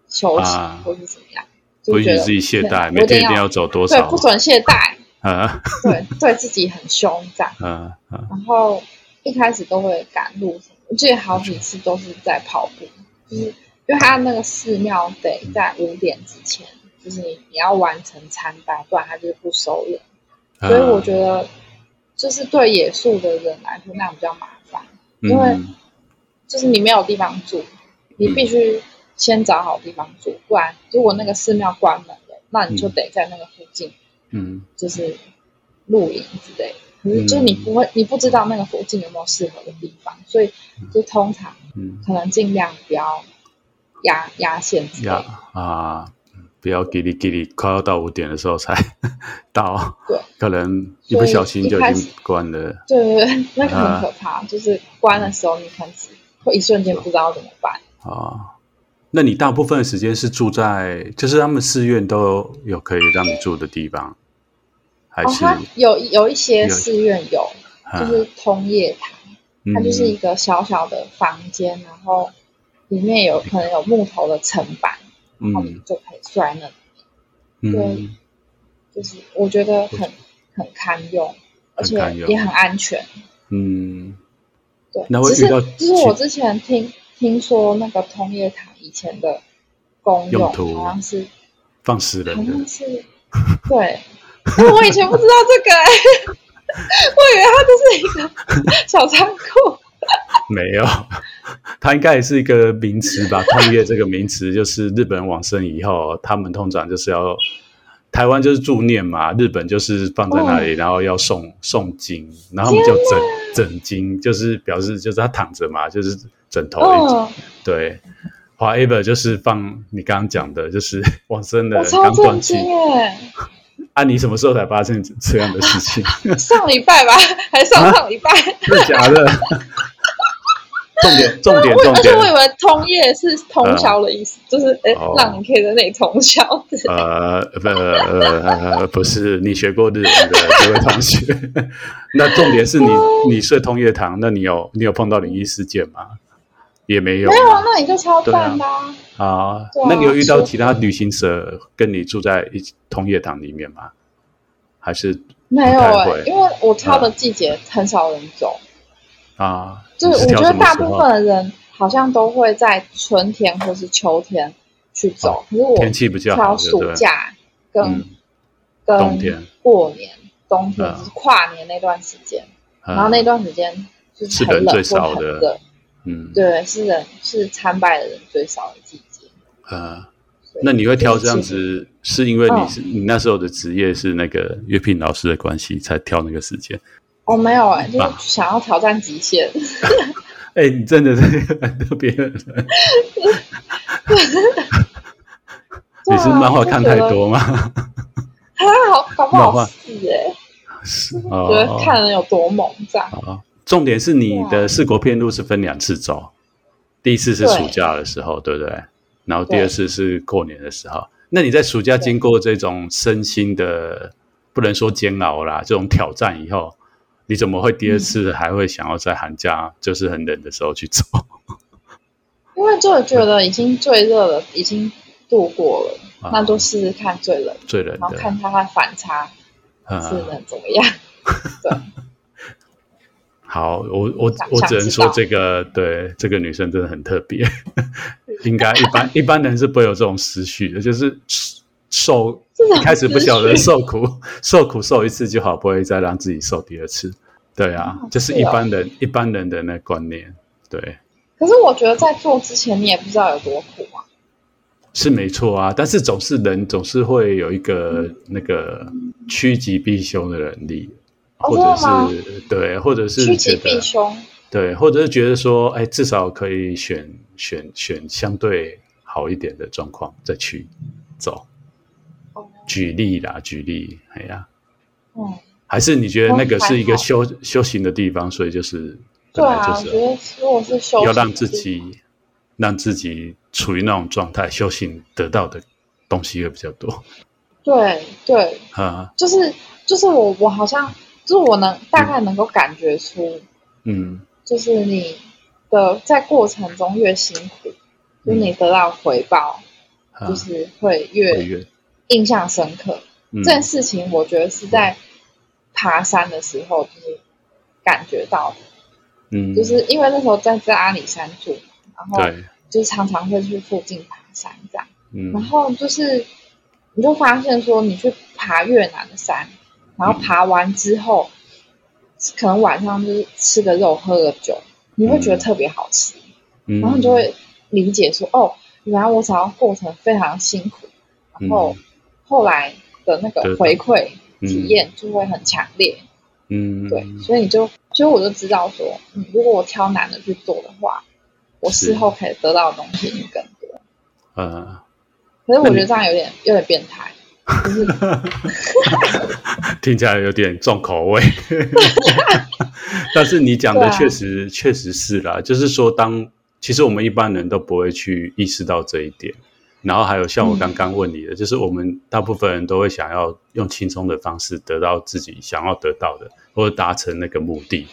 休息或是怎么样，就、不允许自己懈怠，每天一定要走多少，对，不准懈怠，啊，对，对自己很凶这样，啊啊、然后一开始都会赶路。我记得好几次都是在跑步，就是因为他那个寺庙得在五点之前，就是你你要完成参拜，不然他就是不收人。所以我觉得，就是对野宿的人来说那样比较麻烦，因为就是你没有地方住，你必须先找好地方住，不然如果那个寺庙关门了，那你就得在那个附近，嗯，就是露营之类的。就是你不会，你不知道那个附近有没有适合的地方，所以就通常可能尽量不要压压线压啊，不要给你给你快要到五点的时候才 到，对，可能一不小心就已经关了。对对对，那个很可怕，啊、就是关的时候你可能会一瞬间不知道怎么办啊。那你大部分的时间是住在，就是他们寺院都有可以让你住的地方。哦，它有有一些寺院有，就是通夜堂，它就是一个小小的房间，然后里面有可能有木头的层板，然后你就可以睡在那里。对，就是我觉得很很堪用，而且也很安全。嗯，对。其实就是我之前听听说那个通夜堂以前的功用好像是放死人的，好像是对。我以前不知道这个 我以为它就是一个小仓库。没有，它应该也是一个名词吧？通业这个名词就是日本人往生以后，他们通常就是要台湾就是助念嘛，日本就是放在那里，哦、然后要诵诵经，然后我们就枕枕经，就是表示就是他躺着嘛，就是枕头。哦、对，whatever 就是放你刚刚讲的，就是往生的刚断气。啊！你什么时候才发生这样的事情？上礼拜吧，还上上礼拜？真的假的？重点重点重点！而且我以为通夜是通宵的意思，就是哎，让你可以在那里通宵。呃，不呃不是，你学过日文的这位同学。那重点是你你睡通夜堂，那你有你有碰到灵异事件吗？也没有。没有啊，那你就超赞的。啊，那你有遇到其他旅行社跟你住在一同业堂里面吗？还是没有哎、欸，因为我挑的季节很少人走。啊。就是我觉得大部分的人好像都会在春天或是秋天去走，哦、可是我天气比较好，挑暑假跟、嗯、跟冬天过年冬天就是跨年那段时间，嗯、然后那段时间就是很冷或很热，嗯，对，是人是参拜的人最少的季节。呃，那你会挑这样子，是因为你是、嗯、你那时候的职业是那个乐聘老师的关系，才挑那个时间？哦，没有哎、欸，就是想要挑战极限。哎、欸，你真的是很特别的人。你是漫画看太多吗？啊，好搞不好是哎、欸，是哦，觉得看人有多猛这样。哦，重点是你的四国遍路是分两次走，第一次是暑假的时候，对，对不对？然后第二次是过年的时候。那你在暑假经过这种身心的不能说煎熬啦，这种挑战以后。你怎么会第二次还会想要在寒假就是很冷的时候去走？因为就觉得已经最热了，已经度过了，啊、那就试试看最冷，最冷，然后看它的反差是能怎么样？啊、对。好，我我我只能说这个对这个女生真的很特别，应该一般一般人是不会有这种思绪的，就是。受一开始不晓得受苦，受苦受一次就好，不会再让自己受第二次。对啊，就是一般人、哦、一般人的那观念。对。可是我觉得在做之前，你也不知道有多苦啊。是没错啊，但是总是人总是会有一个、嗯、那个趋吉避凶的能力，哦、或者是对，或者是趋吉避凶。对，或者是觉得说，哎，至少可以选选选相对好一点的状况再去走。举例啦，举例，哎呀，嗯，还是你觉得那个是一个修修行的地方，所以就是对啊，我觉得如果是修，要让自己让自己处于那种状态，修行得到的东西会比较多。对对，啊，就是就是我我好像就是我能大概能够感觉出，嗯，就是你的在过程中越辛苦，嗯、就是你得到回报，啊、就是会越。印象深刻、嗯、这件事情，我觉得是在爬山的时候就是感觉到的。嗯，就是因为那时候在在阿里山住，然后就是常常会去附近爬山这样。嗯，然后就是你就发现说，你去爬越南的山，然后爬完之后，嗯、可能晚上就是吃个肉，喝个酒，你会觉得特别好吃。嗯，然后你就会理解说，哦，原来我想要过程非常辛苦，然后。嗯。后来的那个回馈体验就会很强烈，嗯，对，所以你就，所以我就知道说，嗯，如果我挑难的去做的话，我事后可以得到的东西更多。呃，可是我觉得这样有点有点变态，就是 听起来有点重口味。但是你讲的确实、啊、确实是啦，就是说当，当其实我们一般人都不会去意识到这一点。然后还有像我刚刚问你的，嗯、就是我们大部分人都会想要用轻松的方式得到自己想要得到的，或者达成那个目的。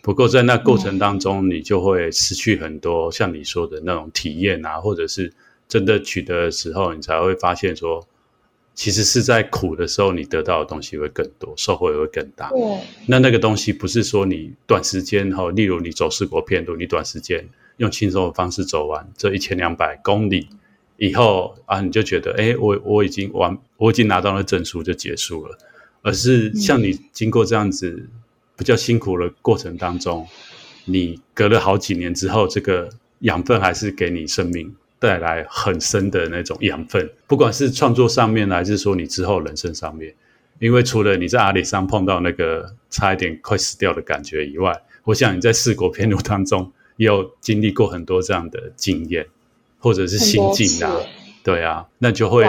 不过在那过程当中，你就会失去很多像你说的那种体验啊，或者是真的取得的时候，你才会发现说，其实是在苦的时候，你得到的东西会更多，收获也会更大。对，那那个东西不是说你短时间哈，例如你走四国遍路，你短时间用轻松的方式走完这一千两百公里。以后啊，你就觉得，哎，我我已经完，我已经拿到了证书就结束了，而是像你经过这样子比较辛苦的过程当中，你隔了好几年之后，这个养分还是给你生命带来很深的那种养分，不管是创作上面，还是说你之后人生上面，因为除了你在阿里山碰到那个差一点快死掉的感觉以外，我想你在四国片路当中也有经历过很多这样的经验。或者是心境啊，对啊，那就会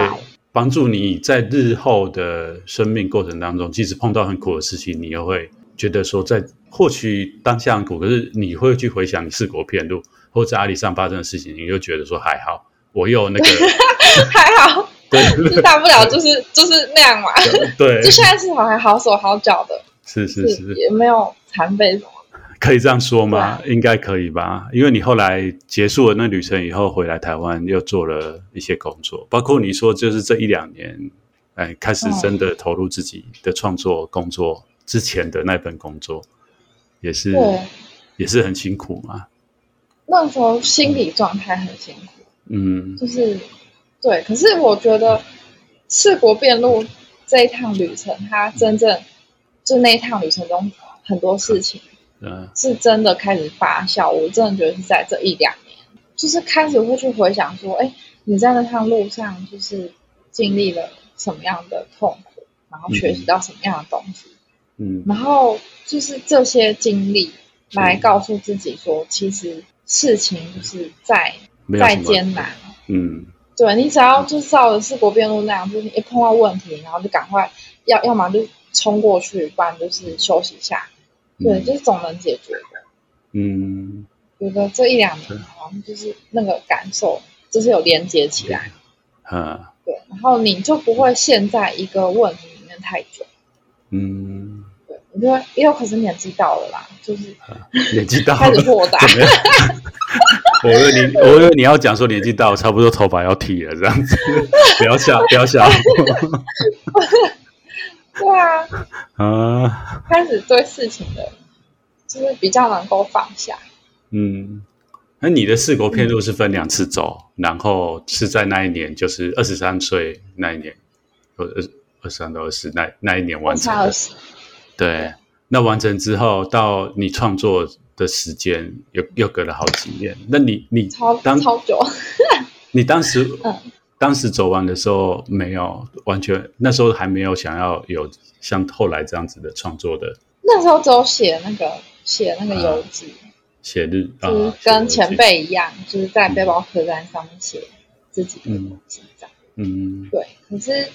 帮助你在日后的生命过程当中，即使碰到很苦的事情，你又会觉得说，在或许当下很苦，可是你会去回想你四国片路或者阿里上发生的事情，你就觉得说还好，我又那个 还好，对，大不了就是就是那样嘛，对，就现在至少还好手好脚的，是是是，也没有残废什么。可以这样说吗？应该可以吧，因为你后来结束了那旅程以后，回来台湾又做了一些工作，包括你说就是这一两年，哎，开始真的投入自己的创作工作之前的那份工作，也是也是很辛苦嘛。那那时候心理状态很辛苦，嗯，就是对。可是我觉得四国遍路这一趟旅程，它真正就那一趟旅程中很多事情，嗯，是真的开始发酵。我真的觉得是在这一两年，就是开始会去回想说，哎，你在那趟路上就是经历了什么样的痛苦，然后学习到什么样的东西，嗯，然后就是这些经历来告诉自己说，其实。事情就是再再艰难，嗯，对，你只要就是照着四国辩路那样，就是一碰到问题，然后就赶快要要么就冲过去，不然就是休息一下，对，嗯、就是总能解决的。嗯，觉得这一两年好像就是那个感受，就是有连接起来，嗯，对，然后你就不会陷在一个问题里面太久，嗯。因为也有可是年纪到了啦，就是年纪到了开始豁达。我以为你，我以为你要讲说年纪到了，差不多头发要剃了这样子，不要笑，不要笑。对啊，啊，开始对事情的，就是比较能够放下。嗯，那你的四国片路是分两次走，嗯、然后是在那一年，就是二十三岁那一年，二二二三到二十那那一年完成的。对，那完成之后到你创作的时间又又隔了好几年。那你你超当超久，你当时 嗯，当时走完的时候没有完全，那时候还没有想要有像后来这样子的创作的。那时候只有写那个写那个游记，啊、写日就是跟前辈一样，啊、就是在背包客栈上面写自己的东西这样。嗯，对。可是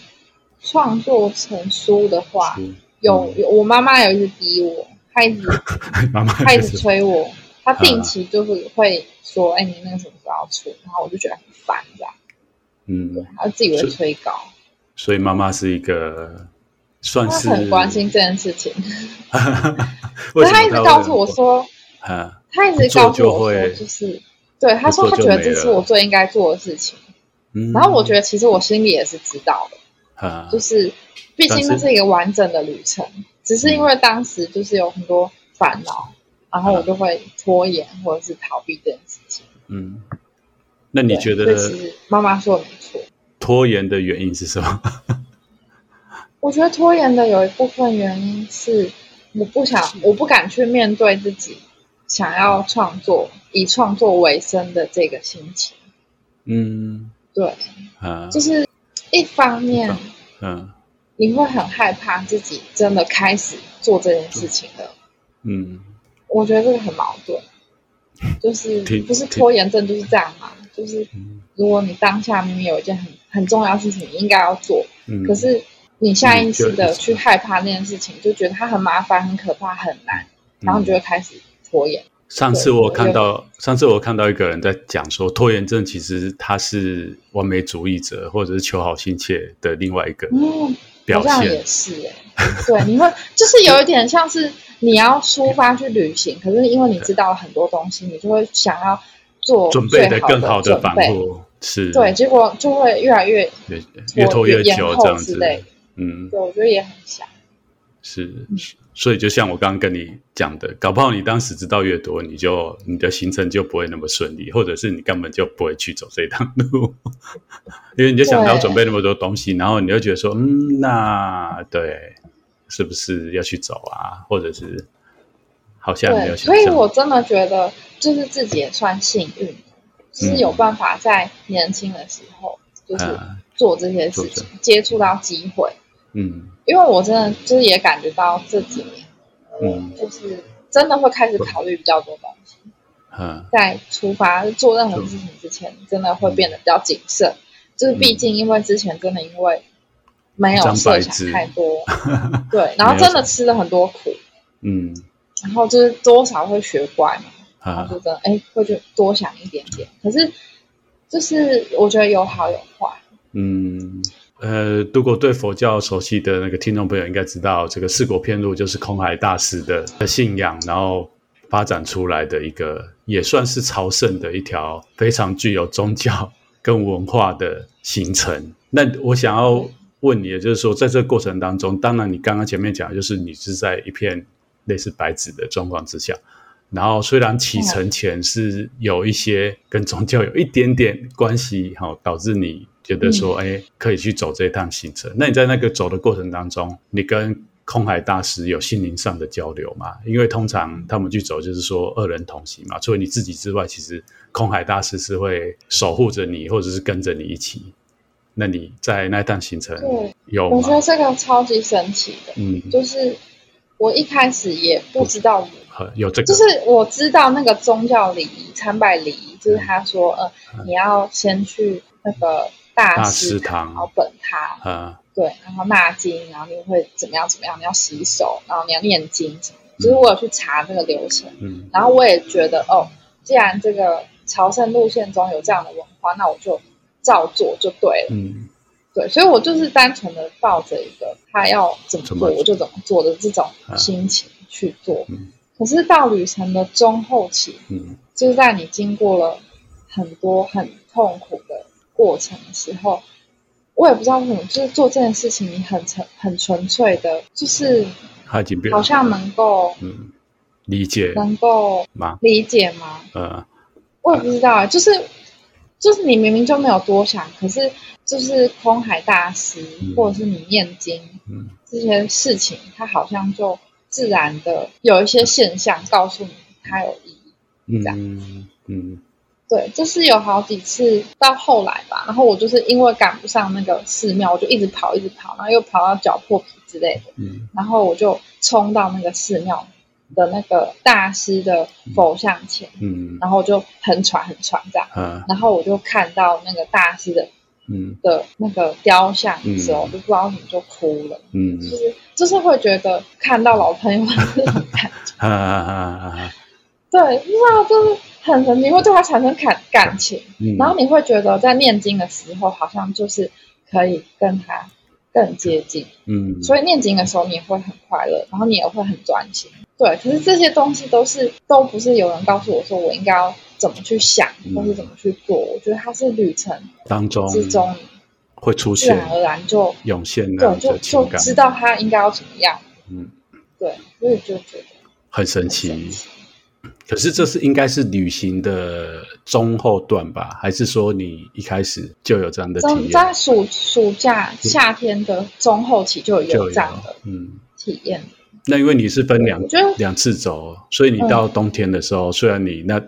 创作成书的话。有有，我妈妈有一直逼我，她一直 妈妈她一直催我，她定期就是会说：“哎、啊欸，你那个什么时候要出？”然后我就觉得很烦，这样。嗯，对，她自己会催稿。所以妈妈是一个算是她很关心这件事情。她一直告诉我说：“啊，她一直告诉我说，就是对她说，她觉得这是我最应该做的事情。嗯，然后我觉得其实我心里也是知道的，啊，就是。毕竟那是一个完整的旅程，只是因为当时就是有很多烦恼，嗯、然后我就会拖延或者是逃避这件事情。嗯，那你觉得？其实妈妈说的没错。拖延的原因是什么？我觉得拖延的有一部分原因是我不想，我不敢去面对自己想要创作、以创作为生的这个心情。嗯，对，啊，就是一方面，嗯。嗯你会很害怕自己真的开始做这件事情了，嗯，我觉得这个很矛盾，就是 不是拖延症就是这样嘛？就是如果你当下明明有一件很很重要的事情你应该要做，嗯，可是你下意识的去害怕那件事情，就觉得它很麻烦、很可怕、很难，然后你就会开始拖延。上次我看到，上次我看到一个人在讲说，拖延症其实他是完美主义者或者是求好心切的另外一个。嗯好像也是哎、欸，对，你会就是有一点像是你要出发去旅行，可是因为你知道了很多东西，你就会想要做准备的更好的防护，是。对，结果就会越来越越拖越久这样子，嗯，对，我觉得也很像，是。嗯所以，就像我刚刚跟你讲的，搞不好你当时知道越多，你就你的行程就不会那么顺利，或者是你根本就不会去走这一趟路，因为你就想到准备那么多东西，然后你就觉得说，嗯，那对，是不是要去走啊？或者是好像没有想。所以我真的觉得，就是自己也算幸运，就是有办法在年轻的时候，就是做这些事情，接触到机会。嗯，因为我真的就是也感觉到这几年，嗯，就是真的会开始考虑比较多东西，嗯，在出发做任何事情之前，真的会变得比较谨慎。就是毕竟因为之前真的因为没有设想太多，对，然后真的吃了很多苦，嗯，然后就是多少会学乖嘛，然后就真的哎会去多想一点点。可是就是我觉得有好有坏，嗯。呃，如果对佛教熟悉的那个听众朋友应该知道，这个四国遍路就是空海大师的的信仰，然后发展出来的一个也算是朝圣的一条非常具有宗教跟文化的行程。那我想要问你的就是说，在这个过程当中，当然你刚刚前面讲就是你是在一片类似白纸的状况之下，然后虽然启程前是有一些跟宗教有一点点关系，哈，导致你觉得说，哎、嗯，可以去走这一趟行程。那你在那个走的过程当中，你跟空海大师有心灵上的交流吗？因为通常他们去走就是说二人同行嘛，除了你自己之外，其实空海大师是会守护着你，或者是跟着你一起。那你在那趟行程有吗？我觉得这个超级神奇的，嗯，就是我一开始也不知道有这个，就是我知道那个宗教礼仪参拜礼仪，就是他说，呃，嗯、你要先去那个大师堂，然后本堂，嗯，对，然后纳经，然后你会怎么样怎么样，你要洗手，然后你要念经什么，就是我有去查这个流程，嗯，然后我也觉得，哦，既然这个朝圣路线中有这样的文化，那我就。照做就对了，嗯，对，所以我就是单纯的抱着一个他要怎么做？我就怎么做的这种心情去做。嗯，可是到旅程的中后期，嗯，就是在你经过了很多很痛苦的过程的时候，我也不知道为什么，就是做这件事情，你很纯很纯粹的，就是好像能够嗯理解，能够吗？理解吗？呃，我也不知道，就是。就是你明明就没有多想，可是就是空海大师，嗯、或者是你念经，嗯、这些事情，它好像就自然的有一些现象告诉你它有意义，这样嗯，嗯，对，就是有好几次到后来吧，然后我就是因为赶不上那个寺庙，我就一直跑，一直跑，然后又跑到脚破皮之类的，嗯，然后我就冲到那个寺庙。的那个大师的佛像前，嗯，然后我就很喘很喘这样，嗯，然后我就看到那个大师的，嗯，的那个雕像的时候，就不知道怎么就哭了，嗯，就是就是会觉得看到老朋友 的那种感觉，对，不知道就是很神奇，会对他产生感感情，嗯，然后你会觉得在念经的时候，好像就是可以跟他更接近，嗯，所以念经的时候你也会很快乐，然后你也会很专心。对，可是这些东西都是都不是有人告诉我说我应该要怎么去想，嗯、或是怎么去做。我觉得它是旅程当中之中会出现，自然而然就涌现的对，就就知道他应该要怎么样。嗯，对，所以就觉得很神奇。神奇，可是这是应该是旅行的中后段吧？还是说你一开始就有这样的体验？在暑暑假夏天的中后期就有这样的嗯体验。那因为你是分两两次走，所以你到冬天的时候，嗯、虽然你那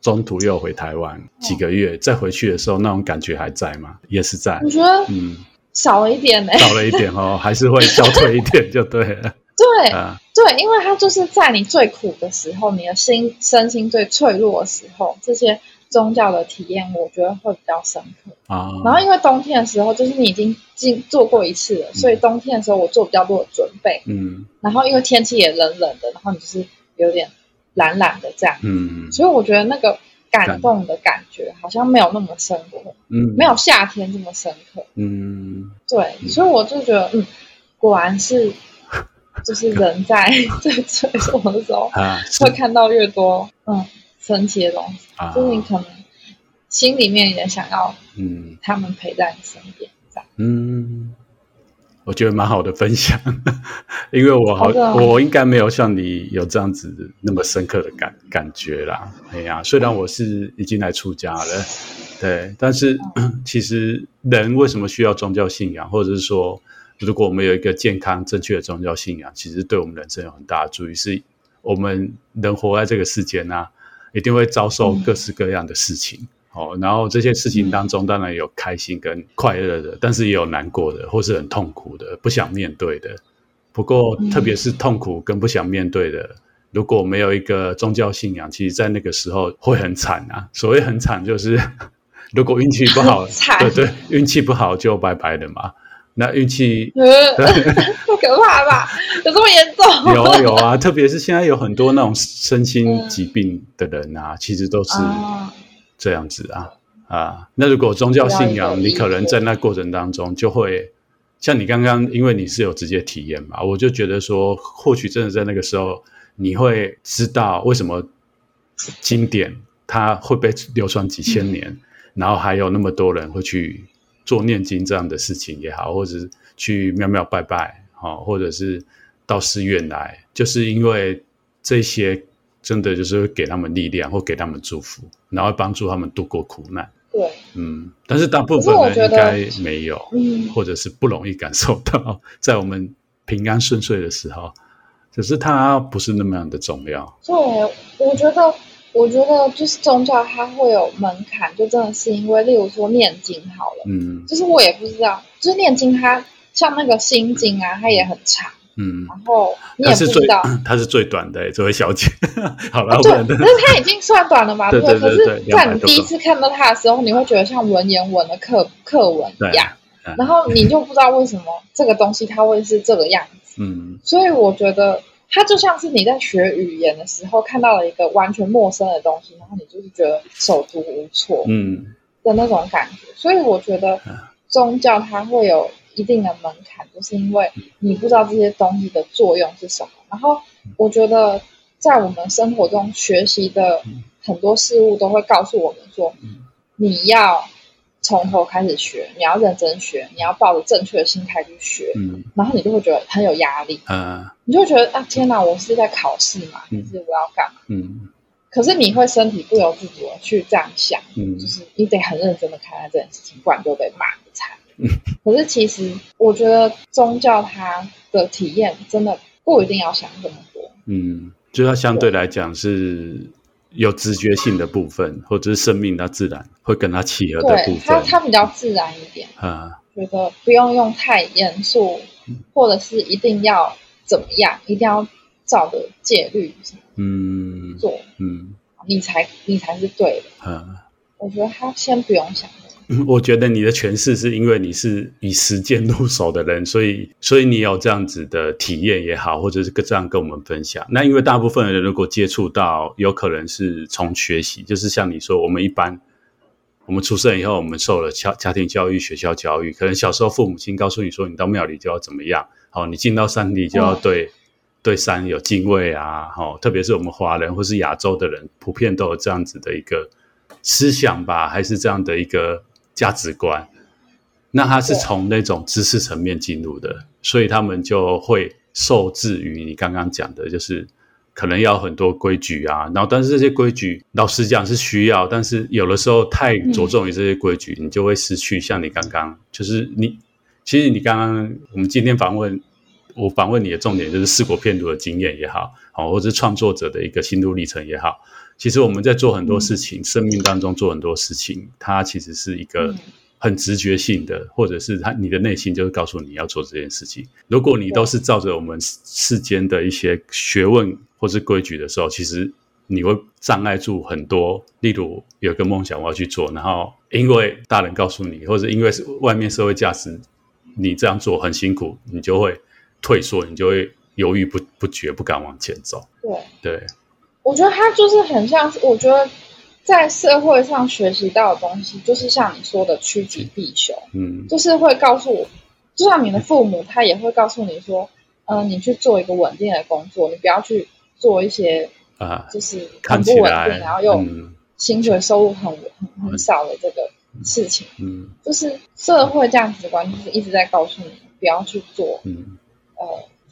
中途又回台湾几个月，再回去的时候，那种感觉还在吗？也是在。我觉得嗯少了一点呢、欸，少了一点哦，还是会消退一点就对了。对啊，对，因为它就是在你最苦的时候，你的心身心最脆弱的时候，这些。宗教的体验，我觉得会比较深刻啊。然后因为冬天的时候，就是你已经经做过一次了，嗯、所以冬天的时候我做比较多的准备。嗯。然后因为天气也冷冷的，然后你就是有点懒懒的这样。嗯。所以我觉得那个感动的感觉好像没有那么深刻。嗯。没有夏天这么深刻。嗯。对，所以我就觉得，嗯，果然是，就是人在最脆弱的时候，啊、会看到越多，嗯。神奇的东西，啊、就是你可能心里面也想要，嗯，他们陪在你身边，这样。嗯，我觉得蛮好的分享，因为我好，好我应该没有像你有这样子那么深刻的感感觉啦。哎呀，虽然我是已经来出家了，对，但是、嗯、其实人为什么需要宗教信仰，或者是说，如果我们有一个健康正确的宗教信仰，其实对我们人生有很大的助益。是我们人活在这个世间啊。一定会遭受各式各样的事情，嗯、哦，然后这些事情当中当然有开心跟快乐的，嗯、但是也有难过的，或是很痛苦的，不想面对的。不过，特别是痛苦跟不想面对的，嗯、如果没有一个宗教信仰，其实在那个时候会很惨啊。所谓很惨，就是 如果运气不好，惨对对，运气不好就拜拜了嘛。那运气，太可怕吧？有这么严重？有有啊，特别是现在有很多那种身心疾病的人啊，嗯、其实都是这样子啊、嗯、啊。那如果宗教信仰，你可能在那过程当中就会像你刚刚，因为你是有直接体验嘛，我就觉得说，或许真的在那个时候，你会知道为什么经典它会被流传几千年，嗯、然后还有那么多人会去。做念经这样的事情也好，或者是去庙庙拜拜，或者是到寺院来，就是因为这些真的就是会给他们力量，或给他们祝福，然后帮助他们度过苦难。对，嗯，但是大部分人应该没有，嗯，或者是不容易感受到，在我们平安顺遂的时候，只是它不是那么样的重要。对，我觉得，我觉得就是宗教它会有门槛，就真的是因为，例如说念经好了，嗯，就是我也不知道，就是念经它像那个心经啊，它也很长。嗯，然后你也不知道，它是最短的，这位小姐。好了，对，可是它已经算短了嘛？对，可是，在你第一次看到它的时候，你会觉得像文言文的课课文一样，然后你就不知道为什么这个东西它会是这个样子。嗯，所以我觉得它就像是你在学语言的时候看到了一个完全陌生的东西，然后你就是觉得手足无措，嗯的那种感觉。所以我觉得宗教它会有。一定的门槛，就是因为你不知道这些东西的作用是什么。然后，我觉得在我们生活中学习的很多事物，都会告诉我们说，你要从头开始学，你要认真学，你要抱着正确的心态去学。嗯然后你就会觉得很有压力。嗯你就会觉得啊，天哪，我是在考试嘛，还是我要干嘛？嗯。可是你会身体不由自主的去这样想，嗯就是你得很认真的看待这件事情，不然就被骂的惨。可是其实，我觉得宗教它的体验真的不一定要想这么多。嗯，就它相对来讲是有直觉性的部分，或者是生命它自然会跟它契合的部分。它它比较自然一点。啊，觉得不用用太严肃，或者是一定要怎么样，一定要照着戒律嗯做，嗯，你才你才是对的。啊，我觉得他先不用想。我觉得你的诠释是因为你是以实践入手的人，所以所以你有这样子的体验也好，或者是这样跟我们分享。那因为大部分人如果接触到，有可能是从学习，就是像你说，我们一般我们出生以后，我们受了家家庭教育、学校教育，可能小时候父母亲告诉你说，你到庙里就要怎么样，好，你进到山里就要对、嗯、对山有敬畏啊，好，特别是我们华人或是亚洲的人，普遍都有这样子的一个思想吧，还是这样的一个。价值观，那他是从那种知识层面进入的，所以他们就会受制于你刚刚讲的，就是可能要很多规矩啊。然后，但是这些规矩，老实讲是需要，但是有的时候太着重于这些规矩，你就会失去。像你刚刚，就是你，其实你刚刚我们今天访问我访问你的重点，就是四国骗读的经验也好，好，或者创作者的一个心路历程也好。其实我们在做很多事情，嗯、生命当中做很多事情，它其实是一个很直觉性的，嗯、或者是他你的内心就是告诉你要做这件事情。如果你都是照着我们世间的一些学问或是规矩的时候，其实你会障碍住很多。例如有个梦想我要去做，然后因为大人告诉你，或者因为是外面社会价值，你这样做很辛苦，你就会退缩，你就会犹豫不不决，不敢往前走。对对。我觉得他就是很像，我觉得在社会上学习到的东西，就是像你说的趋吉避凶，嗯，就是会告诉我，就像你的父母，他也会告诉你说，嗯、呃，你去做一个稳定的工作，你不要去做一些啊，就是很不稳定，然后又薪水收入很很很少的这个事情，嗯，就是社会价值观就是一直在告诉你不要去做，嗯，呃。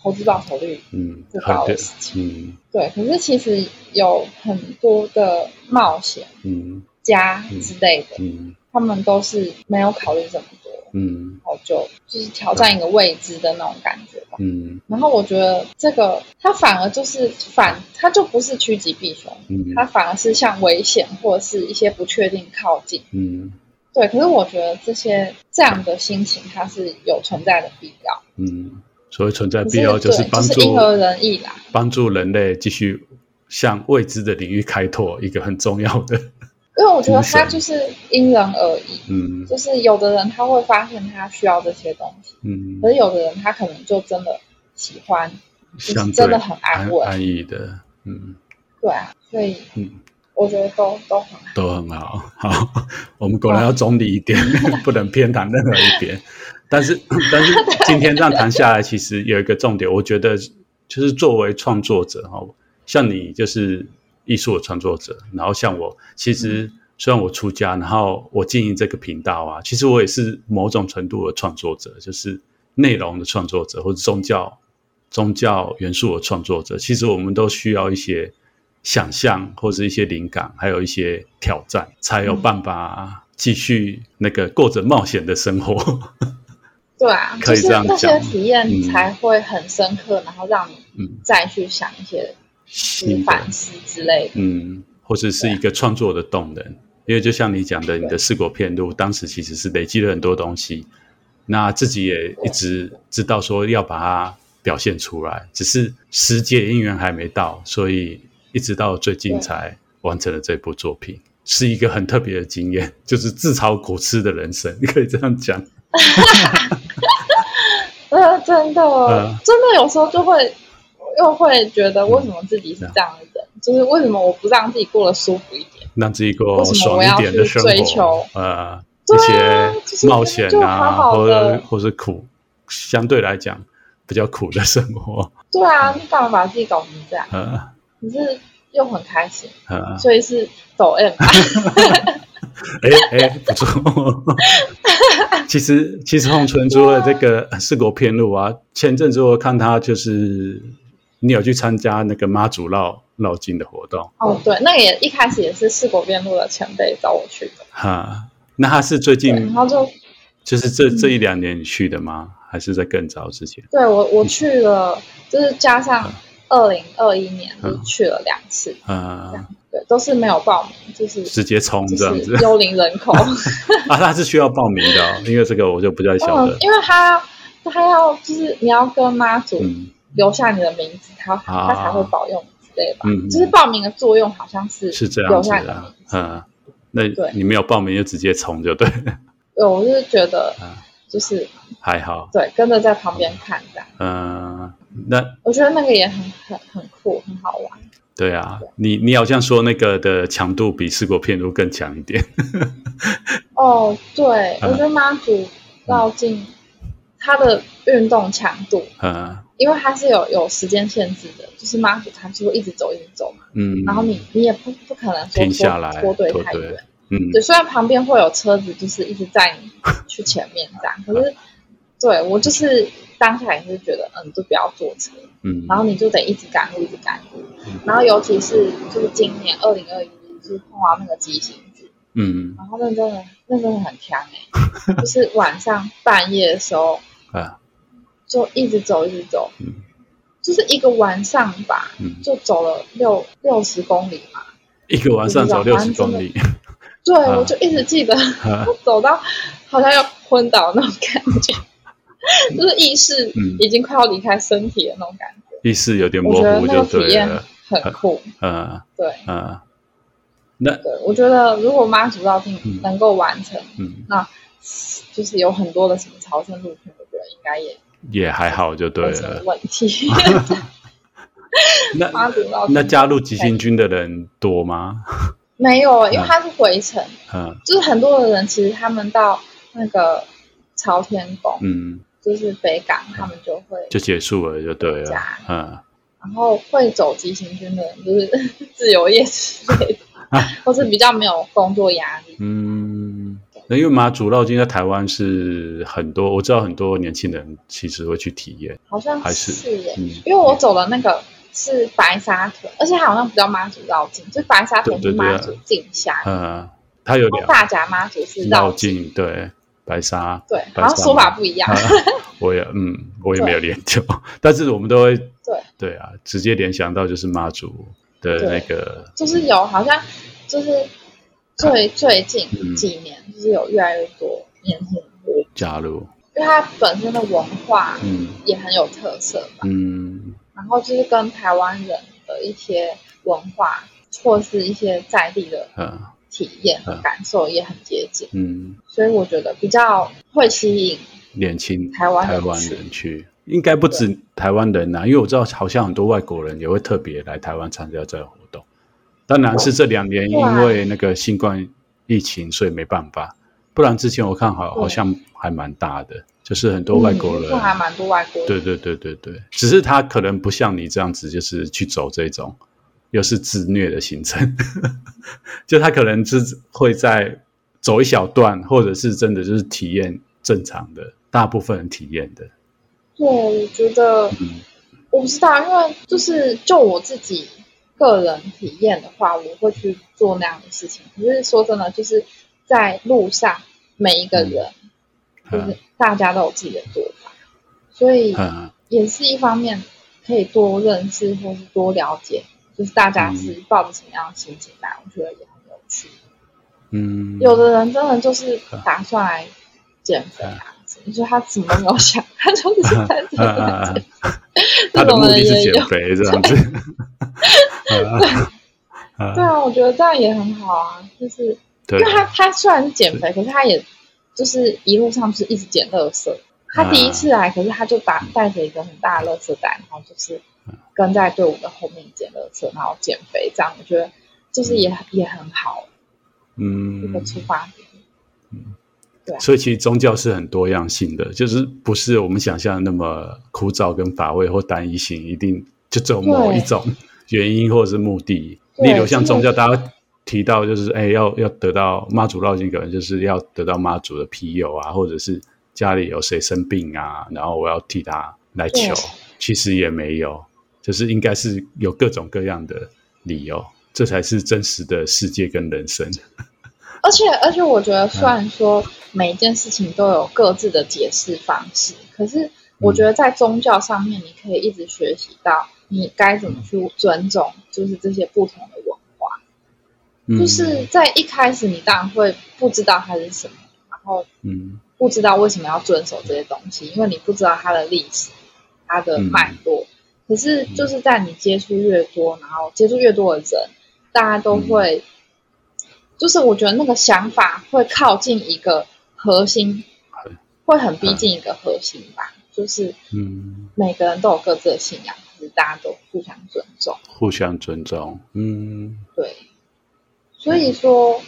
投资报酬率嗯不高的事情嗯。对，可是其实有很多的冒险嗯。家之类的嗯，他们都是没有考虑这么多嗯，然后就就是挑战一个未知的那种感觉吧嗯，然后我觉得这个它反而就是反，它就不是趋吉避凶嗯，它反而是向危险或者是一些不确定靠近嗯，对，可是我觉得这些这样的心情它是有存在的必要嗯。所以存在必要就是帮助因人帮助人类继续向未知的领域开拓一个很重要的。因为我觉得它就是因人而异，嗯，就是有的人他会发现他需要这些东西，嗯，可是有的人他可能就真的喜欢，就是真的很安稳、安逸的，嗯，对啊，所以嗯，我觉得都都很好，都很好。好，我们果然要中立一点，不能偏袒任何一边。但是，但是今天这样谈下来，其实有一个重点，我觉得就是作为创作者哈，像你就是艺术的创作者，然后像我，其实虽然我出家，然后我经营这个频道啊，其实我也是某种程度的创作者，就是内容的创作者或者宗教宗教元素的创作者。其实我们都需要一些想象或者一些灵感，还有一些挑战，才有办法继续那个过着冒险的生活。对啊，可以这样讲，就是那些体验才会很深刻，嗯、然后让你再去想一些反思之类的。嗯，或者是一个创作的动能，因为就像你讲的，你的试果片路当时其实是累积了很多东西，那自己也一直知道说要把它表现出来，只是时节因缘还没到，所以。一直到最近才完成了这部作品，是一个很特别的经验，就是自嘲苦吃的人生，你 可以这样讲。呃，真的，呃、真的有时候就会又会觉得，为什么自己是这样的人？嗯、就是为什么我不让自己过得舒服一点，让自己过爽一点的生活？追求呃一些冒险啊，好好或者或是苦，相对来讲比较苦的生活。对啊，你干嘛把自己搞成这样？呃可是又很开心，啊、所以是抖 M。哎哎，不错。其实其实红唇除了这个四国片路啊，前阵子我看他就是你有去参加那个妈祖绕绕境的活动。哦，对，那个也一开始也是四国片路的前辈找我去的。哈、啊，那他是最近，然后就就是这这一两年去的吗？嗯、还是在更早之前？对我我去了，就是加上。二零二一年去了两次，嗯，对，都是没有报名，就是直接冲这样子，幽灵人口 啊，他是需要报名的，因为这个我就不太晓得，因为他他要就是你要跟妈祖留下你的名字，他他才会保佑你之类的吧，嗯，就是报名的作用好像是是这样子的，嗯，那对你没有报名就直接冲就对，对，我就是觉得就是还好，对，跟着在旁边看这样，嗯。那我觉得那个也很很很酷，很好玩。对啊，你你好像说那个的强度比四国片路更强一点。哦，对，嗯、我觉得妈祖绕境它的运动强度，嗯，因为它是有有时间限制的，就是妈祖它就会一直走一直走嘛，嗯，然后你你也不不可能说停下来拖队太远，嗯，对，虽然旁边会有车子，就是一直在你去前面这样，可是 对我就是。当下也是觉得，嗯，就不要坐车，嗯，然后你就得一直赶路，一直赶路，嗯、然后尤其是就是今年二零二一是碰到那个急行子，嗯，然后那真的那真的很强哎、欸，就是晚上半夜的时候啊，就一直走一直走，嗯，就是一个晚上吧，嗯，就走了六六十公里嘛，一个晚上走六十公里，对，啊、我就一直记得，啊、走到好像要昏倒那种感觉。就是意识已经快要离开身体的那种感觉，意识有点模糊，就体验很酷。嗯，对，嗯，那对，我觉得如果妈祖绕境能够完成，嗯，那就是有很多的什么朝圣路线，我觉得应该也也还好，就对了。问题。那妈祖绕那加入急行军的人多吗？没有，因为他是回程，嗯，就是很多的人其实他们到那个朝天宫，嗯。就是北港，他们就会就结束了，就对了。嗯，然后会走急行军的人，就是自由业之类的，啊、或是比较没有工作压力。嗯，那因为妈祖绕境在台湾是很多，我知道很多年轻人其实会去体验，好像还是是耶。嗯、因为我走的那个是白沙屯，而且好像不叫妈祖绕境，就白沙屯是妈祖进香。嗯，它有两大甲妈祖是绕境，对。白沙对，好像说法不一样。我也嗯，我也没有研究，但是我们都会对。对啊，直接联想到就是妈祖的那个，就是有好像就是最最近几年，就是有越来越多年轻人。加入，因为它本身的文化嗯。也很有特色嗯，然后就是跟台湾人的一些文化或是一些在地的嗯。体验和感受也很接近，嗯，所以我觉得比较会吸引年轻台湾台湾人去，应该不止台湾人呐、啊，因为我知道好像很多外国人也会特别来台湾参加这个活动。当然是这两年因为那个新冠疫情，所以没办法，不然之前我看好好像还蛮大的，就是很多外国人，嗯、还蛮多外国人，对对对对对，只是他可能不像你这样子，就是去走这种。又是自虐的行程，就他可能是会在走一小段，或者是真的就是体验正常的，大部分人体验的。对，我觉得，嗯、我不知道，因为就是就我自己个人体验的话，我会去做那样的事情。可是说真的，就是在路上每一个人，就是大家都有自己的做法，所以也是一方面可以多认识或是多了解，就是大家是抱着什么样的心情来，我觉得也很有趣。嗯，有的人真的就是打算来减肥啊。你说他怎么没有想？他就是在这个减肥，他的目的是减肥这样子。对啊，我觉得这样也很好啊，就是因为他他虽然减肥，可是他也就是一路上就是一直捡垃圾。他第一次来，可是他就打带着一个很大的垃圾袋，然后就是跟在队伍的后面捡垃圾，然后减肥。这样我觉得就是也也很好，嗯，一个出发点。所以其实宗教是很多样性的，就是不是我们想象的那么枯燥跟乏味或单一性，一定就只有某一种原因或者是目的。例如像宗教，大家提到就是哎，要要得到妈祖绕境，可能就是要得到妈祖的庇佑啊，或者是家里有谁生病啊，然后我要替他来求。其实也没有，就是应该是有各种各样的理由，这才是真实的世界跟人生。而且而且，我觉得虽然说每一件事情都有各自的解释方式，嗯、可是我觉得在宗教上面，你可以一直学习到你该怎么去尊重，就是这些不同的文化。嗯、就是在一开始，你当然会不知道它是什么，然后嗯，不知道为什么要遵守这些东西，因为你不知道它的历史、它的脉络。嗯、可是就是在你接触越多，然后接触越多的人，大家都会。嗯就是我觉得那个想法会靠近一个核心，会很逼近一个核心吧。就是，嗯，每个人都有各自的信仰，可是大家都互相尊重，互相尊重，嗯，对。所以说，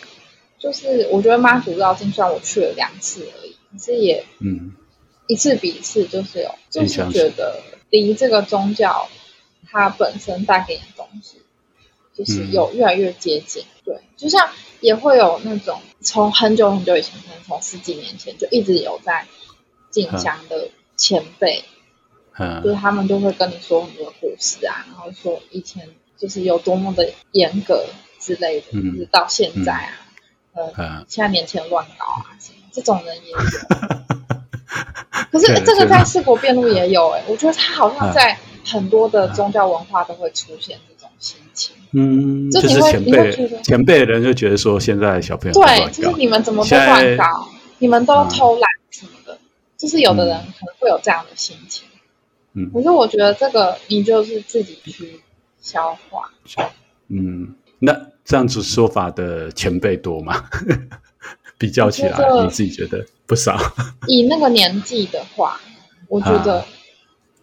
就是我觉得妈祖绕境，虽然我去了两次而已，可是也，嗯，一次比一次就是有，就是觉得离这个宗教它本身带给你的东西，就是有越来越接近。对，就像。也会有那种从很久很久以前，可能从十几年前就一直有在进香的前辈，嗯，就是他们就会跟你说很多故事啊，然后说以前就是有多么的严格之类的，嗯、就是到现在啊，嗯，嗯现在年轻人乱搞啊，什么这种人也有。可是这个在四国辩路也有哎、欸，我觉得他好像在很多的宗教文化都会出现这种心情。嗯，就是前辈前辈的人就觉得说，现在小朋友对，就是你们怎么都乱搞，你们都偷懒什么的，嗯、就是有的人可能会有这样的心情。嗯，可是我觉得这个你就是自己去消化。嗯，那这样子说法的前辈多吗？比较起来，你自己觉得不少。以那个年纪的话，我觉得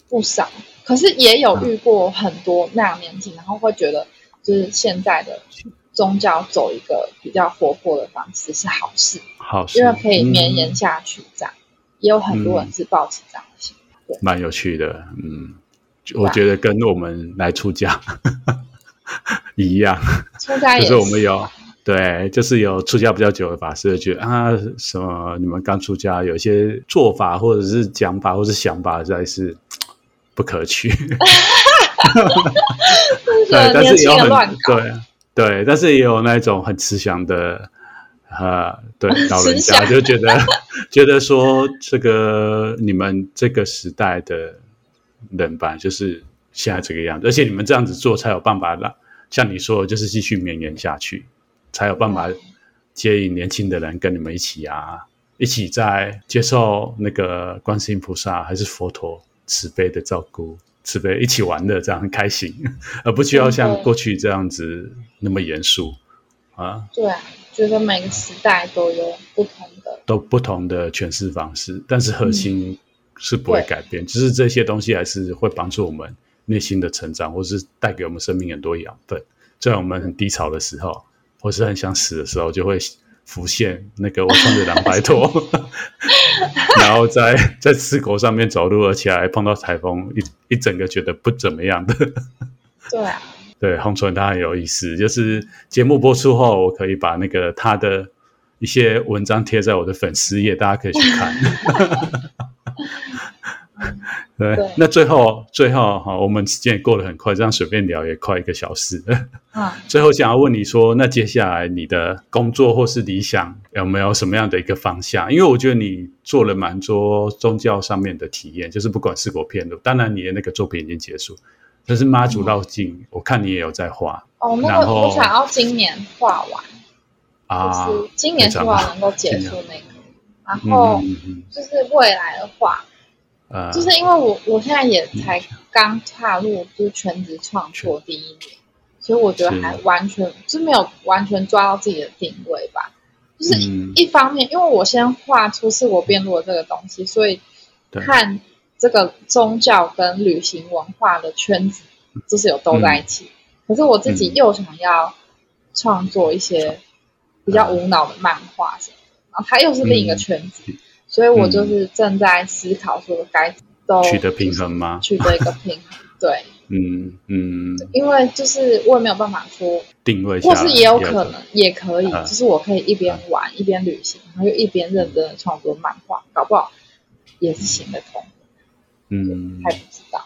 不少。啊、可是也有遇过很多那样年纪，然后会觉得。就是现在的宗教走一个比较活泼的方式是好事，好事，因为可以绵延下去。这样、嗯、也有很多人是抱持这样的心，对，蛮有趣的。嗯，我觉得跟我们来出家 一样，出家也是我们有对，就是有出家比较久的法师觉得啊，什么你们刚出家有一些做法或者是讲法或者是想法实在是不可取。对，但是也有很对对，但是也有那种很慈祥的，呃，对老人家祥就觉得觉得说，这个你们这个时代的人吧，就是现在这个样子，而且你们这样子做才有办法让像你说的，就是继续绵延下去，才有办法接引年轻的人跟你们一起啊，一起在接受那个观世音菩萨还是佛陀慈悲的照顾。慈悲一起玩的这样很开心，而不需要像过去这样子那么严肃啊。对啊，觉得每个时代都有不同的，都不同的诠释方式，但是核心是不会改变，只是这些东西还是会帮助我们内心的成长，或是带给我们生命很多养分。在我们很低潮的时候，或是很想死的时候，就会。浮现那个我穿着蓝白拖，然后在在四国上面走路，而且还碰到台风，一一整个觉得不怎么样的。对啊，对，红唇他很有意思，就是节目播出后，我可以把那个他的一些文章贴在我的粉丝页，大家可以去看。对，对那最后最后哈，我们时间也过得很快，这样随便聊也快一个小时。嗯，最后想要问你说，那接下来你的工作或是理想有没有什么样的一个方向？因为我觉得你做了蛮多宗教上面的体验，就是不管是国片路，当然你的那个作品已经结束，但是妈祖绕境，嗯、我看你也有在画。哦，那个我想要今年画完啊，就是今年希望能够结束那个。然后就是未来的话，嗯、就是因为我我现在也才刚踏入就是全职创作第一年，所以我觉得还完全是就没有完全抓到自己的定位吧。就是一方面，嗯、因为我先画出是我编录的这个东西，所以看这个宗教跟旅行文化的圈子就是有都在一起。嗯、可是我自己又想要创作一些比较无脑的漫画什么。啊，它又是另一个圈子，嗯、所以我就是正在思考说该都取得平衡吗？取得一个平衡，对，嗯嗯，嗯因为就是我也没有办法说定位，或是也有可能也可以，啊、就是我可以一边玩、啊、一边旅行，然后又一边认真的创作漫画，搞不好也是行得通。嗯，还不知道，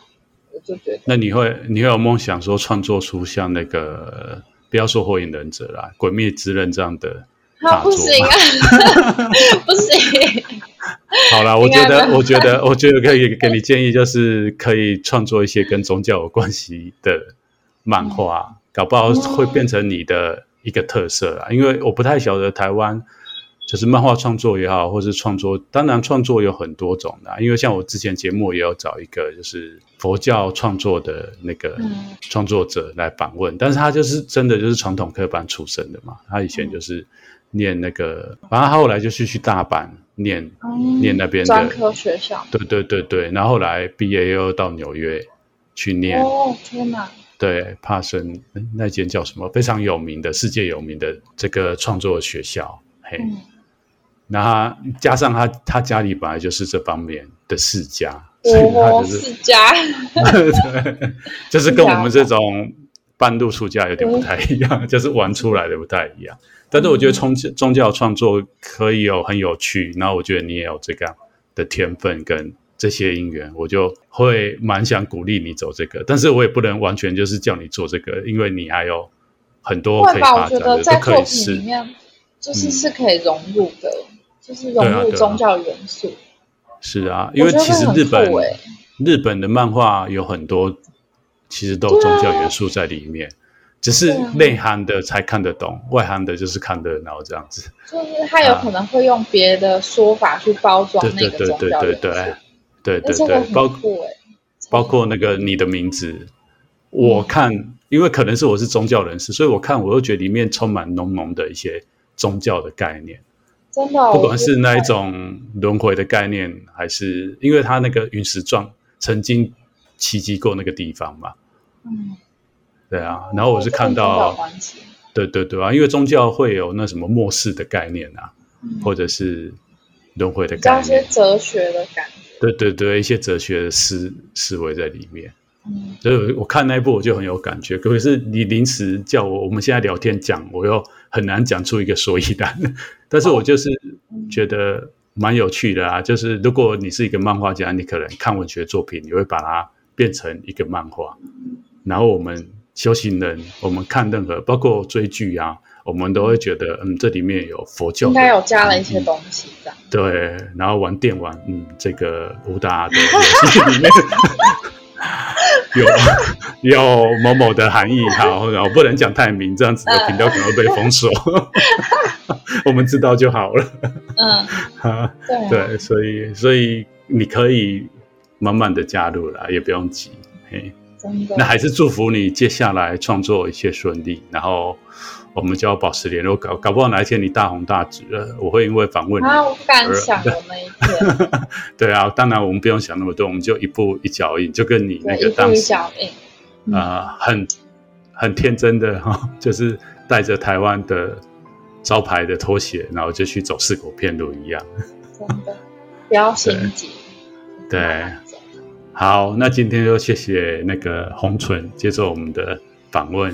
我就觉得，那你会你会有梦想说创作出像那个不要说火影忍者啦，鬼灭之刃这样的。啊，不行啊，不行。好了，我觉得，我觉得，我觉得可以给你建议，就是可以创作一些跟宗教有关系的漫画，嗯、搞不好会变成你的一个特色啊。嗯、因为我不太晓得台湾，就是漫画创作也好，或是创作，当然创作有很多种的。因为像我之前节目也有找一个，就是佛教创作的那个创作者来访问，嗯、但是他就是真的就是传统科班出身的嘛，他以前就是。念那个，反正他后来就去去大阪念，嗯、念那边的专科学校。对对对对，然后后来毕业又到纽约去念。哦天哪！对，帕森那间叫什么？非常有名的世界有名的这个创作学校。嘿，那、嗯、他加上他他家里本来就是这方面的世家，哦、所以他就是世家。对，就是跟我们这种半路出家有点不太一样，嗯、就是玩出来的不太一样。但是我觉得宗宗教创作可以有很有趣，然后我觉得你也有这个的天分跟这些因缘，我就会蛮想鼓励你走这个。但是我也不能完全就是叫你做这个，因为你还有很多可以发展的，我觉得在作品里面就是是可以融入的，嗯、就是融入宗教元素。是啊，因为其实日本日本的漫画有很多，其实都有宗教元素在里面。只是内行的才看得懂，外行的就是看热闹这样子。就是他有可能会用别的说法去包装那个宗教对对对对对对对对，包括包括那个你的名字，我看，因为可能是我是宗教人士，所以我看我又觉得里面充满浓浓的一些宗教的概念。真的，不管是那一种轮回的概念，还是因为他那个陨石状曾经奇迹过那个地方嘛。嗯。对啊，然后我是看到，对对对啊，因为宗教会有那什么末世的概念啊，嗯、或者是轮回的概念，一些哲学的感觉，对对对，一些哲学的思思维在里面。嗯，所以我看那一部我就很有感觉。可是你临时叫我，我们现在聊天讲，我又很难讲出一个所以然。但是我就是觉得蛮有趣的啊，就是如果你是一个漫画家，你可能看文学作品，你会把它变成一个漫画，然后我们。修行人，我们看任何，包括追剧啊，我们都会觉得，嗯，这里面有佛教，应该有加了一些东西，这样。对，然后玩电玩，嗯，这个武打的游戏里面 有有某某的含义，好，然后不能讲太明，这样子的频道可能会被封锁。我们知道就好了。嗯，对、啊、对，所以所以你可以慢慢的加入了，也不用急，嘿。那还是祝福你接下来创作一切顺利，然后我们就要保持联络，搞搞不好哪一天你大红大紫了，我会因为访问你啊，我不敢想的那 一天。对啊，当然我们不用想那么多，我们就一步一脚印，就跟你那个当时啊、呃，很很天真的 哈，就是带着台湾的招牌的拖鞋，然后就去走四国片路一样。真的，不要心急。对。好，那今天就谢谢那个红唇接受我们的访问。